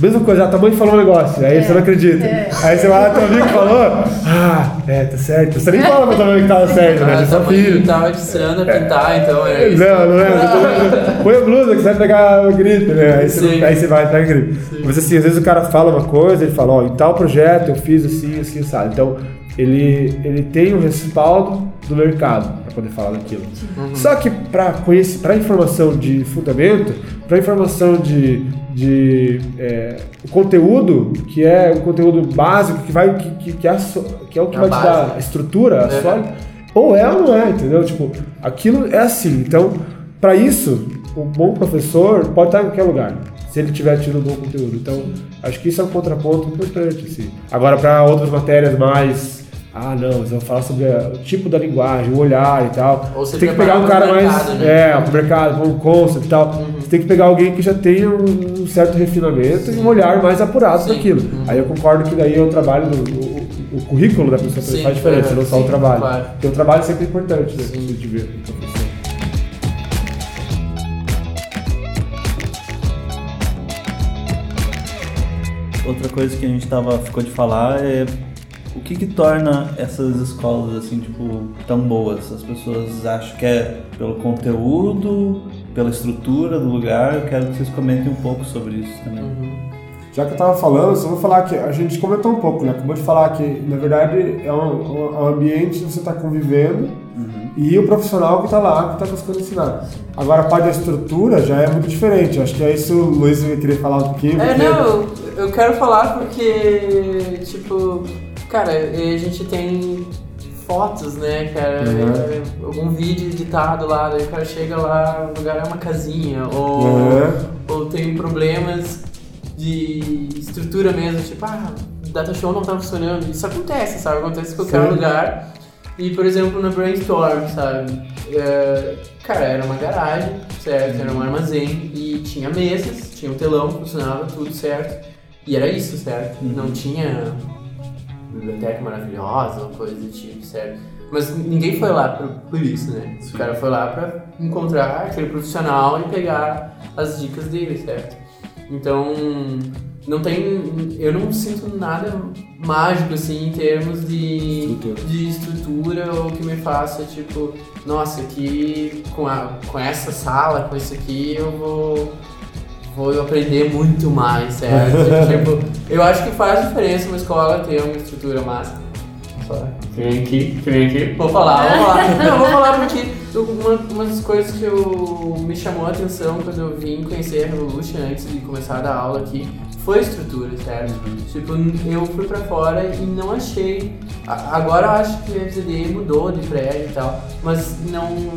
mesma coisa, a tua mãe falou um negócio, aí você não acredita. Aí você vai lá, teu amigo falou, ah, é, tá certo. Você nem fala pra tua mãe que tava certo, né? Ah, Você só tua mãe filho. tava te ensinando a pintar, então era isso. Não, não é. Põe a blusa que você vai pegar gripe, né? Aí você, Sim. não- aí você vai pegar gripe. Mas assim, às vezes o cara fala uma coisa, ele fala, ó, em tal projeto eu fiz assim, assim, sabe? Então, ele, ele tem o respaldo do mercado para poder falar daquilo. Só que para conhecer, para informação de fundamento, para informação de, de é, conteúdo, que é o conteúdo básico, que vai que, que, que é, a que é o que A vai te base. dar a estrutura, a É. sólida, ou é ou não é, entendeu? Tipo, aquilo é assim. Então, para isso, um bom professor pode estar em qualquer lugar, se ele tiver tido um bom conteúdo. Então, acho que isso é um contraponto importante, assim. Agora, para outras matérias mais. Ah, não, mas eu vou falar sobre o tipo da linguagem, o olhar e tal. Ou você tem que pegar um cara mais. né? É, pro mercado, um concept e tal. Você tem que pegar alguém que já tenha um, certo refinamento e um olhar mais apurado Sim. daquilo. Uhum. Aí eu concordo que daí é o trabalho, do, o, o currículo da pessoa também Sim, faz diferença, é, não só o sim, trabalho. claro. Porque o trabalho é sempre importante, né? Sim. Sim. De ver o. Outra coisa que a gente tava, ficou de falar é o que que torna essas escolas assim, tipo, tão boas? As pessoas acham que é pelo conteúdo, pela estrutura do lugar. Eu quero que vocês comentem um pouco sobre isso também. Já que eu tava falando, só vou falar que a gente comentou um pouco, né? Acabou de falar que, na verdade, é um, um ambiente que você está convivendo e o profissional que está lá, que está buscando ensinar. Agora, a parte da estrutura já é muito diferente. Acho que é isso o Luiz vai querer falar um pouquinho. É, porque- não, eu quero falar porque, tipo, cara, a gente tem fotos, né, cara? Uhum. é, algum vídeo editado lá, daí o cara chega lá, o lugar é uma casinha, ou, Uhum. ou tem problemas de estrutura mesmo, tipo, ah, o data show não tá funcionando. Isso acontece, sabe? Acontece em qualquer Sim. lugar. E, por exemplo, na Brainstorm, sabe? É, cara, era uma garagem, certo? Era um armazém e tinha mesas, tinha um telão, funcionava tudo certo. E era isso, certo? Não tinha biblioteca maravilhosa ou coisa do tipo, certo? Mas ninguém foi lá por, por isso, né? O cara foi lá pra encontrar aquele profissional e pegar as dicas dele, certo? Então, não tem. Eu não sinto nada mágico assim em termos de Estrutura. de estrutura ou que me faça tipo, nossa, aqui com, a, com essa sala, com isso aqui eu vou vou aprender muito mais, certo? tipo, eu acho que faz diferença uma escola ter uma estrutura massa. Só vem aqui, vem aqui. Vou falar, vou falar. Não, vou falar porque uma, uma das coisas que eu, me chamou a atenção quando eu vim conhecer a Revolution antes de começar a dar aula aqui foi a estrutura, certo? Tipo, eu fui pra fora e não achei. Agora eu acho que a FZD mudou de prédio e tal, mas não.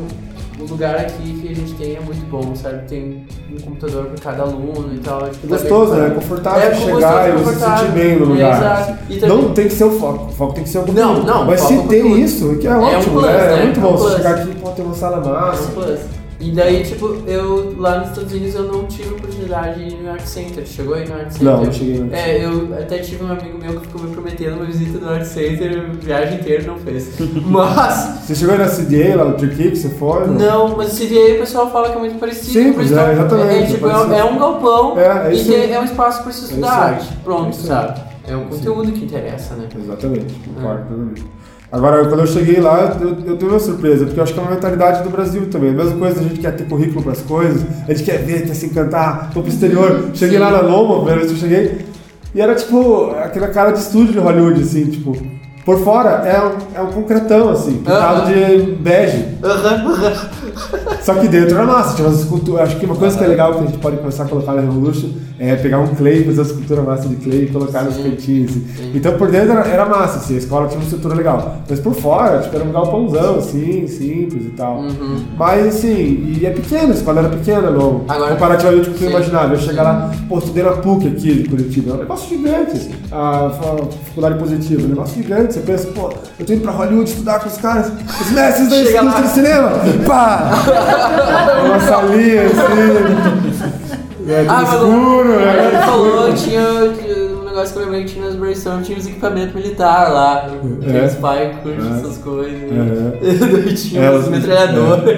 O lugar aqui que a gente tem é muito bom, sabe? Tem um computador para cada aluno e tal. tipo, É tá gostoso, bem- né? É confortável É chegar gostoso, e você se sentir bem no lugar. Exato. E também- Não tem que ser o foco, o foco tem que ser o conteúdo. Não, não, Mas se é tem conteúdo. isso, que é É um ótimo, plus, né? É né? muito É bom um você plus. chegar aqui e pô, ter uma sala É um massa. plus. E daí, tipo, eu lá nos Estados Unidos eu não tive oportunidade de ir no Art Center. Chegou aí no Art Center? Não, não cheguei no É, eu até tive um amigo meu que ficou me prometendo uma visita no Art Center, a viagem inteira não fez. Mas, Você chegou aí na CDA, lá no que você foi? não, mas o CDA o pessoal fala que é muito parecido. Sim, isso é, que exatamente, É, é tipo, é, parecido. é um galpão É, é e é um espaço pra você É estudar arte. Pronto, É sabe? É o conteúdo que interessa, né? Exatamente, concordo plenamente. Agora, quando eu cheguei lá, eu, eu tive uma surpresa, porque eu acho que é uma mentalidade do Brasil também. A mesma coisa, a gente quer ter currículo para as coisas, a gente quer ver, quer se encantar, vou pro exterior. Cheguei lá na Loma, primeira vez que eu cheguei, e era tipo aquela cara de estúdio de Hollywood, assim, tipo. Por fora é um, é um concretão, assim, pintado Aham. de bege. Aham, aham. Só que dentro era massa, tinha umas esculturas. Acho que uma coisa que é legal que a gente pode começar a colocar na Revolution é pegar um clay, fazer uma escultura massa de clay e colocar nos Sim. cantinhos. Assim. Sim. Então por dentro era, era massa, assim, a escola tinha uma estrutura legal. Mas por fora, tipo, era um galpãozão, assim, simples e tal. Uhum. Mas assim, e é pequena, a escola era pequena, não. Agora- Comparativamente com o que eu imaginava. Eu chegar lá, pô, estudei na PUC aqui de Curitiba. É um negócio gigante. A, a faculdade positiva, um negócio gigante. Você pensa, pô, eu tô indo pra Hollywood estudar com os caras, os mestres da indústria do cinema. Pá! Uma salinha assim. É, Ah, mas escuro, Ele né? falou que tinha um negócio que eu lembrei que tinha nas brainstorm, tinha os equipamentos militares lá. Que É. os curtem É. essas coisas. É. Tinha É, os metralhadores.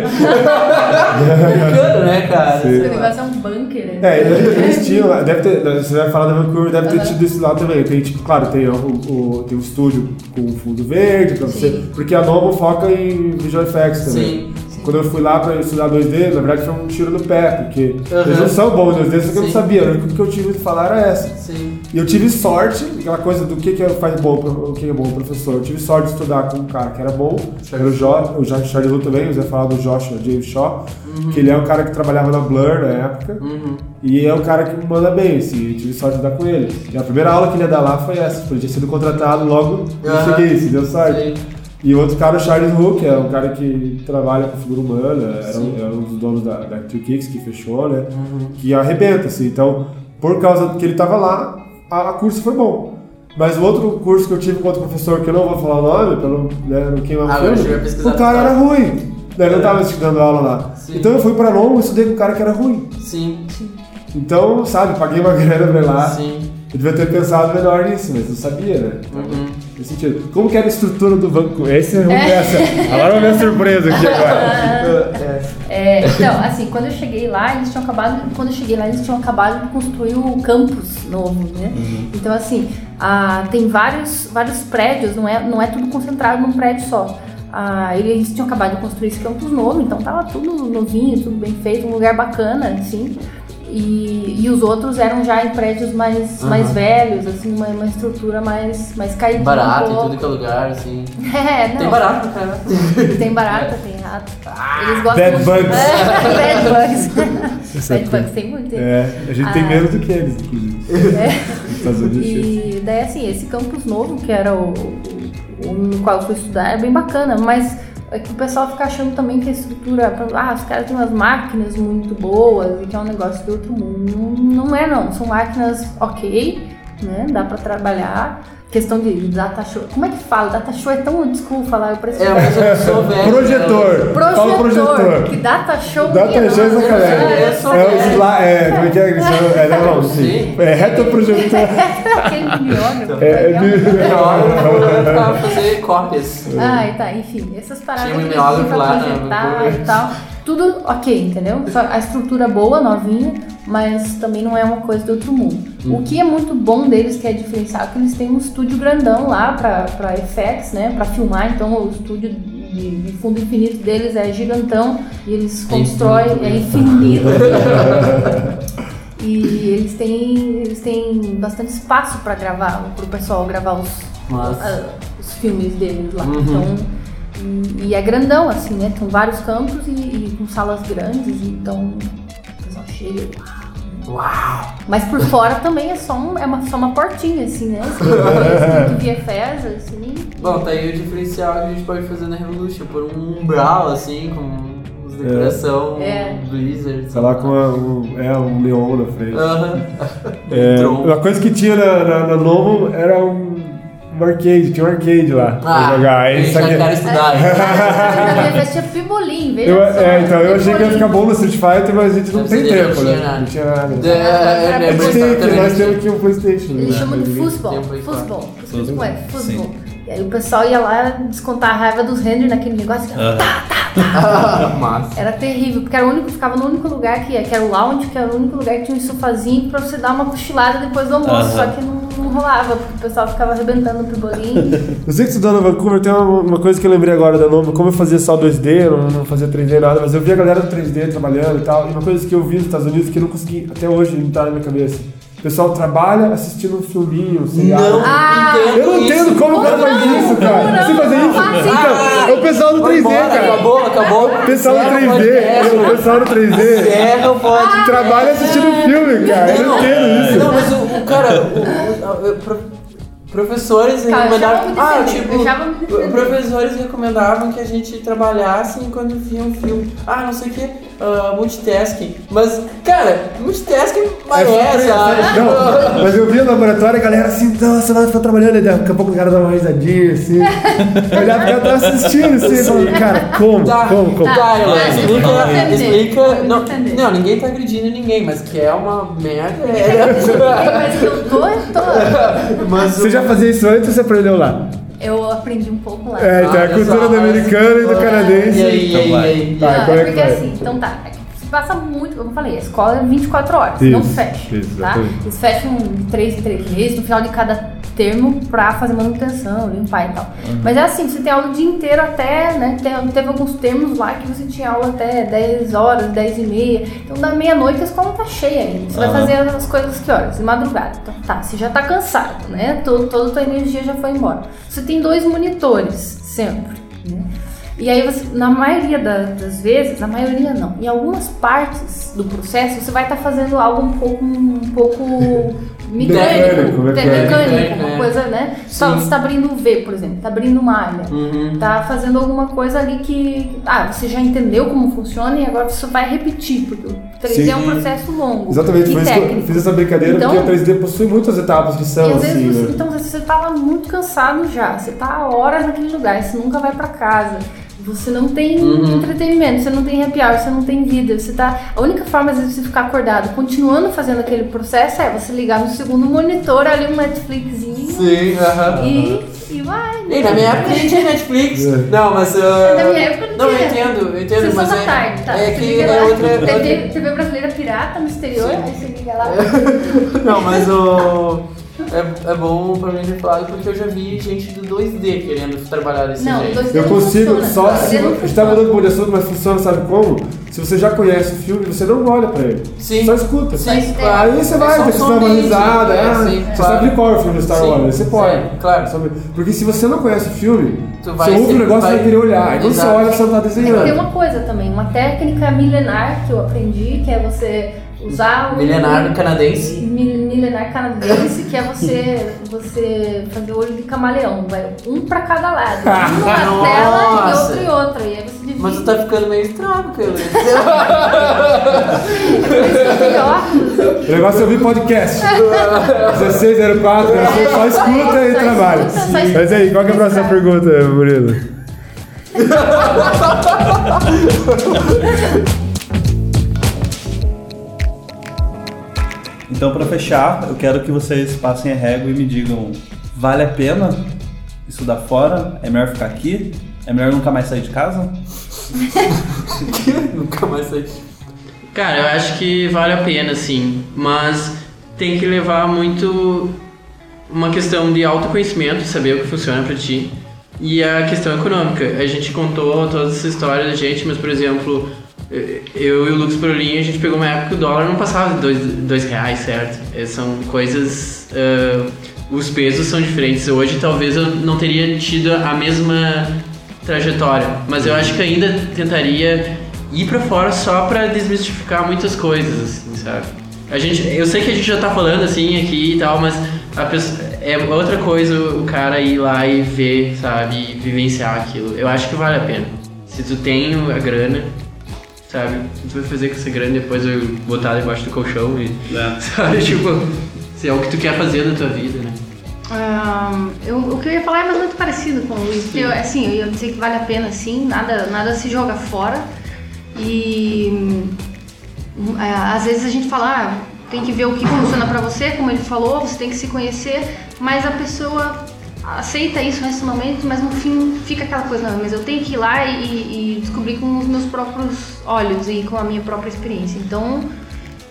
Bacana, né, cara? Sim. Esse negócio é um bunker. né? É, eles tinham, deve ter, você vai falar da Vancouver, deve ter tido isso lá também. Tem, tipo, claro, tem o, o, tem o estúdio com fundo verde pra você. Porque a Novo foca em visual effects também. Sim. Quando eu fui lá pra estudar 2D, na verdade foi um tiro no pé, porque Aham. eles não são bons em 2D, só que eu não sabia. Coisa que eu tive de falar era essa. Sim. E eu tive sorte, aquela coisa do que, que faz bom, o que é bom professor. Eu tive sorte de estudar com um cara que era bom, era o, jo, o Jo- Charlie Lu também, você falar do Joshua James Shaw, que ele é um cara que trabalhava na Blur na época, Uhum. e é um cara que me manda bem, assim, eu tive sorte de dar com ele. E a primeira aula que ele ia dar lá foi essa, porque ele tinha sido contratado logo que cheguei, se deu sorte. Sim. E o outro cara, o Charles que é um cara que trabalha com figura humana, era um, era um dos donos da, da Two Kicks que fechou, né? Que arrebenta, assim. Então, por causa que ele tava lá, a, a curso foi bom. Mas o outro curso que eu tive com outro professor, que eu não vou falar o nome, não, né, não queimar Agora o a gente filme, o cara era ruim. Né, Eu não tava estudando aula lá. Sim. Então eu fui pra Londres e estudei com um cara que era ruim. Sim. Então, sabe, paguei uma grana pra ir lá. Sim. Eu devia ter pensado melhor nisso, mas não sabia, né? Uhum. Sentido. Como que era a estrutura do banco? Esse é, essa. Agora vai ver a surpresa aqui agora. É, então, assim, quando eu cheguei lá, eles tinham acabado. Quando eu cheguei lá, eles tinham acabado de construir o campus novo, né? Então, assim, ah, tem vários, vários prédios, não é, não é tudo concentrado num prédio só. Ah, eles tinham acabado de construir esse campus novo, então tava tudo novinho, tudo bem feito, um lugar bacana, assim. E, e os outros eram já em prédios mais, Aham. mais velhos, assim, uma, uma estrutura mais, mais caidinha. Barato um em tudo que é lugar, assim. É, não. Tem barato, cara. Tem barata, tem rato. Eles gostam Bad muito- bugs. É, bad bugs. É bad bugs tem muito. É, a gente tem Ah. menos do que eles, inclusive. Sim. E daí, assim, esse campus novo, que era o, o, o no qual eu fui estudar, é bem bacana, mas é que o pessoal fica achando também que a estrutura, ah, os caras têm umas máquinas muito boas e que é um negócio de outro mundo. Não, é, não. São máquinas ok, né? Dá pra trabalhar. Questão de data show. Como é que fala? Data show é tão old school falar, eu pareço. É, mas eu sou velho. Projetor. Fala Projetor, projetor. que data show Data minha show é sacanagem. eu sou É o velho. sla- é, como é que é? chama? É, não, não, sim. Sim. É retroprojetor. Aquele mimeógrafo. É. Melhor pra fazer cópias. Ai, tá, enfim, essas paradas Tinha um pra lá na projetar Vancouver. e tal. Tudo ok, entendeu? Só a estrutura boa, novinha, mas também não é uma coisa do outro mundo. Hum. O que é muito bom deles, que é diferencial, é que eles têm um estúdio grandão lá pra, pra effects, né? Pra filmar, então o estúdio de, de fundo infinito deles é gigantão e eles constroem, é infinito. E eles têm, eles têm bastante espaço pra gravar, pro pessoal gravar os, ah, os filmes deles lá. Uhum. Então, e, e é grandão, assim, né? Tem vários campos e, e com salas grandes, então o pessoal chega. uau. Uau! Mas por fora também é só, um, é uma, só uma portinha, assim, né? Escrito VFS, assim. Bom, tá aí o diferencial que a gente pode fazer na Revolution, por um umbral, assim, com uns decoração É. Blizzard. Sei lá com a- um, é, um leão na frente. Aham. É, Tron. uma coisa que tinha na, na, na Novo era um, um arcade, tinha um arcade lá pra jogar. Aí, eu só já que- quero estudar. Tinha Pibolim, veja eu, só. é, então eu achei que ia ficar bom no Street Fighter, mas a gente não Mas tem não tempo, tinha né? nada. Não tinha nada. É, nós não temos aqui um Playstation. Eles chamam de futebol. Futebol. Futebol. É, futebol. E aí o pessoal ia lá descontar a raiva dos renders naquele negócio. Aham. Massa. Era terrível, porque era o único, ficava no único lugar que, que era o lounge, que era o único lugar que tinha um sofazinho pra você dar uma cochilada depois do almoço. Só que não, não rolava, porque o pessoal ficava arrebentando pro bolinho. Sei que estudando em Vancouver tem uma, uma coisa que eu lembrei agora da nome, como eu fazia só 2D, eu não, não fazia 3D nada, mas eu vi a galera do 3D trabalhando e tal, e uma coisa que eu vi nos Estados Unidos que eu não consegui até hoje entrar na minha cabeça. O pessoal trabalha assistindo um filminho, um seriado. Não Ah, Eu não entendo como o cara faz isso, cara. não, Você fazer não, isso? não, Então, é o pessoal do Vai 3D, embora, cara. Acabou, acabou. Pessoal do Encerra o 3D, podcast. o pessoal do 3D Encerra o podcast. trabalha assistindo filme, cara. Eu não entendo isso. Não, mas o, o cara, o, o- o- pro- professores Cara, recomendavam. Ah, tipo, eu professores recomendavam que a gente trabalhasse enquanto via um filme. Ah, não sei o que, ah, multitasking. Mas, cara, multitasking é, sabe? Não, mas eu vi no laboratório a galera assim, nossa, nós estamos trabalhando, e daqui a pouco o cara dá uma risadinha assim. Pro cara tava assistindo assim, falava, cara, como? Tá, Como? Como? tá, Ela, Tá, explica, explica. Não, não, ninguém tá agredindo ninguém, mas que é uma merda. É, mas que eu tô, eu tô. mas Você já fazia isso antes ou você aprendeu lá? Eu aprendi um pouco lá. É, então é a cultura do americano e do olha- canadense. E aí, e Então aí, vai. e aí? Tá, Não, como é é que porque vai? assim, então tá. é se passa muito, como eu falei, a escola é 24 horas, Isso, não fecha. isso, tá? Eles fecham de 3 em 3 meses, no final de cada termo, pra fazer manutenção, limpar e tal. Uhum. Mas é assim, você tem aula o dia inteiro até, né? Teve alguns termos lá que você tinha aula até 10 horas, 10 e meia. Então da meia-noite a escola tá cheia ainda. Você vai Aham. fazer as coisas que horas? De madrugada. Então tá, você já tá cansado, né? Todo, toda a tua energia já foi embora. Você tem dois monitores, sempre, né? E aí você, na maioria da- das vezes, na maioria não, em algumas partes do processo você vai estar fazendo algo um pouco, um pouco Mecânico, mecânico, mecânico. uma é. coisa, né? Tá, Sim. você tá abrindo um V, por exemplo, tá abrindo uma área. Uhum. Tá fazendo alguma coisa ali que. Ah, você já entendeu como funciona e agora você vai repetir, porque o 3D Sim. é um processo longo. Exatamente, por isso que eu técnico. fiz essa brincadeira, Então- porque o 3D possui muitas etapas que são às assim, vezes você, né? então você tá lá muito cansado já, você tá horas naquele lugar, você nunca vai pra casa. Você não tem Uhum. entretenimento, você não tem happy hour, você não tem vida, você tá. A única forma às vezes de você ficar acordado, continuando fazendo aquele processo é você ligar no segundo monitor ali um Netflixinho Sim, aham. e, e vai. E na minha época nem tinha Netflix. É. Não, mas. uh, Na minha época não Não, eu tinha. entendo, eu entendo, Sessão mas da é, tarde, tá? é Você que liga é lá, outra. TV, TV brasileira pirata no exterior, aí você liga lá. Não, mas o. É, é bom pra mim ter falado porque eu já vi gente do 2D querendo trabalhar desse Não, jeito. 2D Eu não consigo, funciona. só se. 2D não A gente tá mudando um de assunto, mas funciona, sabe como? Se você já conhece o filme, você não olha pra ele. Sim. Só escuta. Sim, claro. Aí você É vai, só você dá uma risada, é, ah, sim, você claro. sabe qual é o filme do Star Sim, Wars, você pode. é, claro. Sabe? Porque se você não conhece o filme, Tu você ouve o negócio e vai vai- querer olhar. Aí quando você olha, você não tá É que tem desenhando. uma coisa também, uma técnica milenar que eu aprendi, que é você usar o. Milenar canadense. Mi- Milenar canadense, que é você, você fazer o olho de camaleão, vai um pra cada lado. Um numa tela e outro em outra. E aí você divide. Mas tu tá ficando meio estranho, cara. O negócio é ouvir podcast. 1604, você só escuta e trabalha. Mas aí, qual que é a próxima Exato. pergunta, Murilo? Então, pra fechar, eu quero que vocês passem a régua e me digam: vale a pena estudar fora? É melhor ficar aqui? É melhor nunca mais sair de casa? Nunca mais saí. Cara, eu acho que vale a pena, sim. Mas tem que levar muito uma questão de autoconhecimento, saber o que funciona pra ti. E a questão econômica. A gente contou toda essa história da gente, mas, por exemplo, eu e o Lucas Prolinha, a gente pegou uma época que o dólar não passava de dois, dois reais, certo? Eh, São coisas... ah, os pesos são diferentes. Hoje, talvez, eu não teria tido a mesma trajetória. Mas eu acho que ainda tentaria ir pra fora só pra desmistificar muitas coisas, assim, sabe? A gente, eu sei que a gente já tá falando assim aqui e tal, mas pessoa, é outra coisa o cara ir lá e ver, sabe, e vivenciar aquilo. Eu acho que vale a pena. Se tu tem a grana, sabe, o que tu vai fazer com essa grana depois eu botar debaixo do colchão e, É. sabe, tipo, se é o que tu quer fazer da tua vida, né? Ahn, eu, o que eu ia falar é mais muito parecido com o Luiz. porque Eu, assim, eu ia dizer que vale a pena sim, nada, nada se joga fora. E hum, é, às vezes a gente fala, ah, tem que ver o que funciona pra você, como ele falou, você tem que se conhecer, mas a pessoa aceita isso racionalmente, mas no fim fica aquela coisa, não, mas eu tenho que ir lá e, e descobrir com os meus próprios olhos e com a minha própria experiência. Então,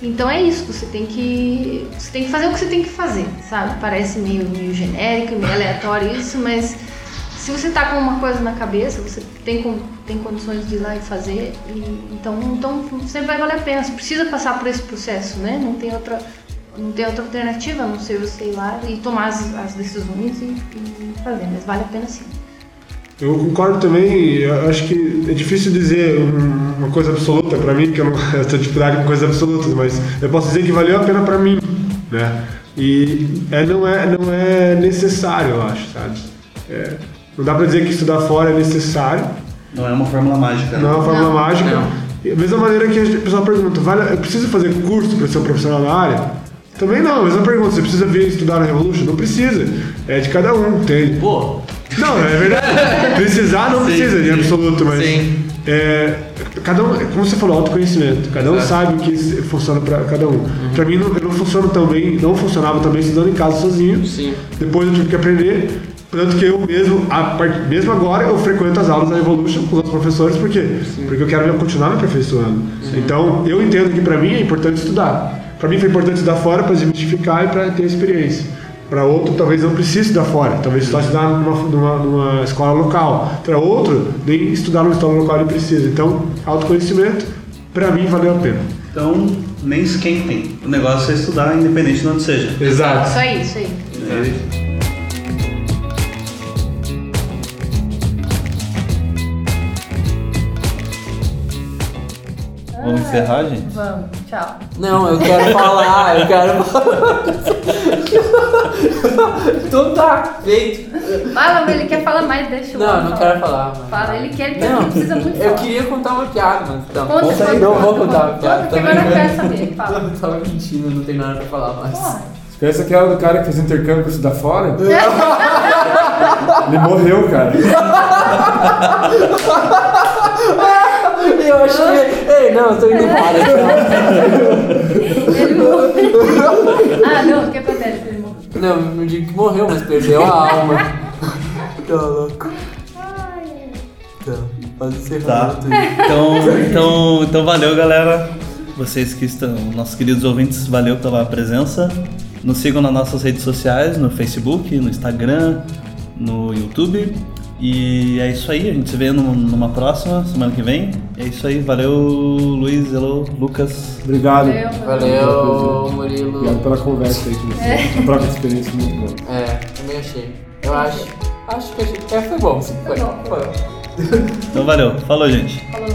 então é isso, você tem que você tem que fazer o que você tem que fazer, sabe? Parece meio, meio genérico, meio aleatório isso, mas se você tá com uma coisa na cabeça, você tem, tem condições de ir lá e fazer, e- então, então sempre vai valer a pena. Você precisa passar por esse processo, né? Não tem outra, não tem outra alternativa a não ser você ir lá e tomar as, as decisões e, e fazer, mas vale a pena sim. Eu concordo também, eu acho que é difícil dizer um- uma coisa absoluta pra mim, que eu não tenho dificuldade com coisas absolutas, mas eu posso dizer que valeu a pena pra mim, né? E é, não, é, não é necessário, eu acho, sabe? É, não dá pra dizer que estudar fora é necessário, Não é uma fórmula mágica. né? não é uma fórmula Não. mágica. Não. E Da mesma maneira que a pessoa pergunta, vale, eu preciso fazer curso para ser um profissional na área? Também não, a mesma pergunta, você precisa vir estudar na Revolution? Não precisa. É de cada um, tem. Pô, Não, é verdade. Precisar não Sim, precisa de sim. absoluto, mas. Sim. É, cada um, como você falou, autoconhecimento. Cada um Exato. sabe o que funciona pra cada um. Pra mim, não, eu não funciono bem, não funcionava também estudando em casa sozinho. Sim. Depois eu tive que aprender. Tanto que eu mesmo, part- mesmo agora, eu frequento as aulas da Evolution com os outros professores, por quê? Porque eu quero continuar me aperfeiçoando. Então, eu entendo que pra mim é importante estudar. Pra mim foi importante estudar fora para desmistificar e para ter experiência. Para outro, talvez não precise estudar fora, talvez só estudar numa, numa, numa escola local. Para outro, nem estudar numa escola local ele precisa. Então, autoconhecimento, pra mim, valeu a pena. Então, nem esquentem. O negócio é estudar, independente de onde seja. Exato. Isso aí, isso aí. É. Vamos encerrar, gente? Vamos, tchau. Não, eu quero falar, eu quero falar. então tá, feito. Fala, mas ele quer falar mais, deixa eu Não, não falar. quero falar. mas- Fala, ele quer, ele quer, Não, precisa muito eu falar. queria contar uma piada, mas então. Conta, Conta aí, conta, não conta, vou contar a conta, piada, Conta, que também agora eu não. quero saber, fala. Eu tava mentindo, não tem nada pra falar mais. Porra. Você conhece aquela do cara que fez intercâmbio pra estudar fora? ele morreu, cara. Eu acho que. Ei, não, eu tô indo embora. Ele morreu. Ah, não, o que acontece? Ele morreu. Não, não digo que morreu, mas perdeu a alma. Tá louco. Tá, pode encerrar. Tá. Então, então, então valeu, galera. Vocês que estão, nossos queridos ouvintes, valeu pela presença. Nos sigam nas nossas redes sociais, no Facebook, no Instagram, no YouTube. E é isso aí, a gente se vê num- numa próxima, semana que vem. É isso aí, valeu Luiz, hello, Lucas. Obrigado. Valeu. Valeu, Murilo. Obrigado pela conversa aí com você. A própria experiência muito boa. É, também achei. Eu acho. Acho que achei. É, foi bom, sim. Foi. Foi bom. Foi. Então valeu, falou gente. Falou.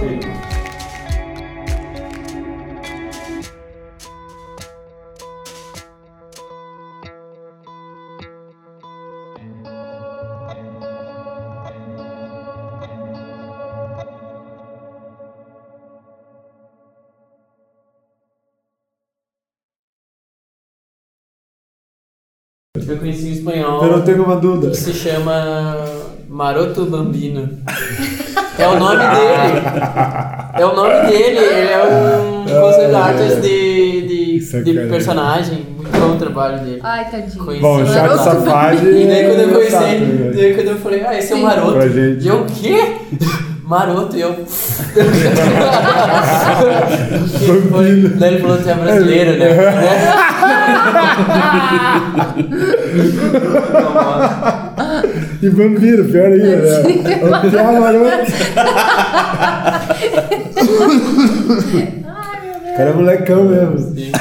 Eu conheci um espanhol Eu não tenho uma dúvida. que se chama Maroto Bambino. É o nome dele. É o nome dele. Ele é um concept artist de, de, de Sacanagem. personagem. Muito bom o trabalho dele. Ai, tadinho. Conheci Bom, o Chato Maroto Safadi. E daí quando eu é conheci, né? daí quando eu falei, ah, esse é o maroto. E eu, o quê? Maroto, e eu. Foi- daí ele falou que é brasileiro, né? E vampiro, pior ainda, né? O pior maroto. Ai, meu Deus. O cara é molecão mesmo. Sim.